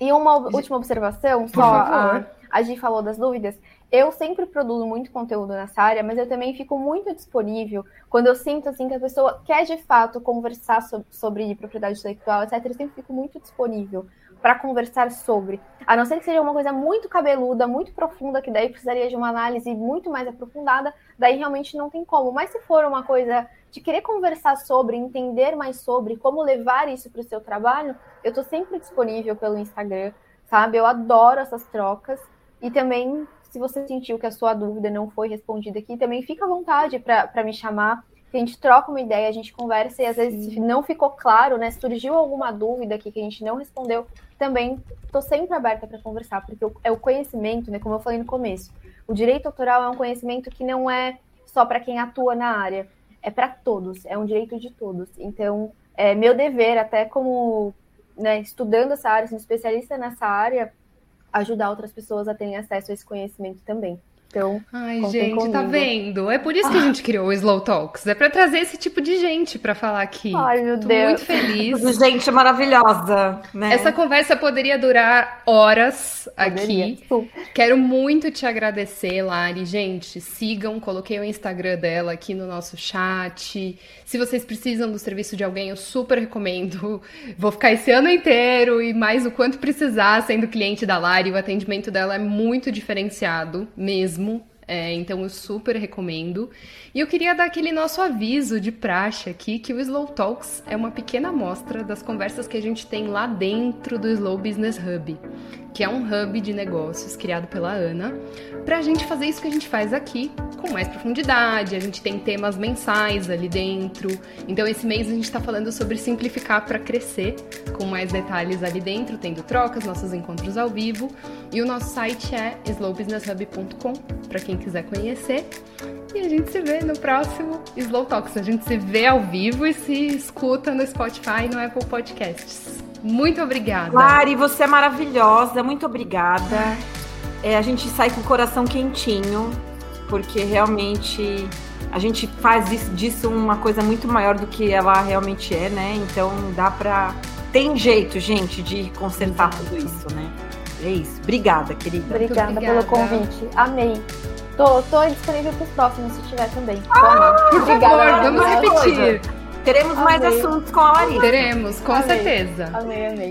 E uma última observação, Por só favor. a a Gi falou das dúvidas. Eu sempre produzo muito conteúdo nessa área, mas eu também fico muito disponível quando eu sinto assim que a pessoa quer de fato conversar sobre, sobre propriedade intelectual, etc. Eu sempre fico muito disponível para conversar sobre. A não ser que seja uma coisa muito cabeluda, muito profunda, que daí precisaria de uma análise muito mais aprofundada, daí realmente não tem como. Mas se for uma coisa de querer conversar sobre, entender mais sobre, como levar isso para o seu trabalho, eu estou sempre disponível pelo Instagram, sabe? Eu adoro essas trocas. E também, se você sentiu que a sua dúvida não foi respondida aqui, também fica à vontade para me chamar. Que a gente troca uma ideia, a gente conversa e às vezes se não ficou claro, né? Surgiu alguma dúvida aqui que a gente não respondeu, também estou sempre aberta para conversar, porque é o conhecimento, né? Como eu falei no começo, o direito autoral é um conhecimento que não é só para quem atua na área, é para todos, é um direito de todos. Então, é meu dever, até como né, estudando essa área, sendo especialista nessa área, ajudar outras pessoas a terem acesso a esse conhecimento também. Então, Ai, gente, tá comigo. tá vendo? É por isso que a gente criou o Slow Talks. É para trazer esse tipo de gente para falar aqui. Ai, meu Tô Deus. muito feliz. <laughs> Gente maravilhosa, né? Essa conversa poderia durar horas poderia. aqui. Quero muito te agradecer, Lari. Gente, sigam, coloquei o Instagram dela aqui no nosso chat. Se vocês precisam do serviço de alguém, eu super recomendo. Vou ficar esse ano inteiro e mais o quanto precisar sendo cliente da Lari. O atendimento dela é muito diferenciado mesmo mesmo. É, então eu super recomendo. E eu queria dar aquele nosso aviso de praxe aqui que o Slow Talks é uma pequena amostra das conversas que a gente tem lá dentro do Slow Business Hub, que é um hub de negócios criado pela Ana, para a gente fazer isso que a gente faz aqui com mais profundidade. A gente tem temas mensais ali dentro. Então esse mês a gente está falando sobre simplificar para crescer, com mais detalhes ali dentro, tendo trocas, nossos encontros ao vivo. E o nosso site é slowbusinesshub.com para quem quiser conhecer. E a gente se vê no próximo Slow Talks. A gente se vê ao vivo e se escuta no Spotify e no Apple Podcasts. Muito obrigada. Lari, você é maravilhosa. Muito obrigada. É, a gente sai com o coração quentinho, porque realmente a gente faz isso, disso uma coisa muito maior do que ela realmente é, né? Então dá pra. Tem jeito, gente, de consertar tudo isso, né? É isso. Obrigada, querida. Obrigada, obrigada. pelo convite. Amei. Tô, tô disponível para os próximos, se tiver também. Ah, Obrigada. Vamos repetir. Teremos amei. mais assuntos com a Larissa. Teremos, com amei. certeza. Amei, amei.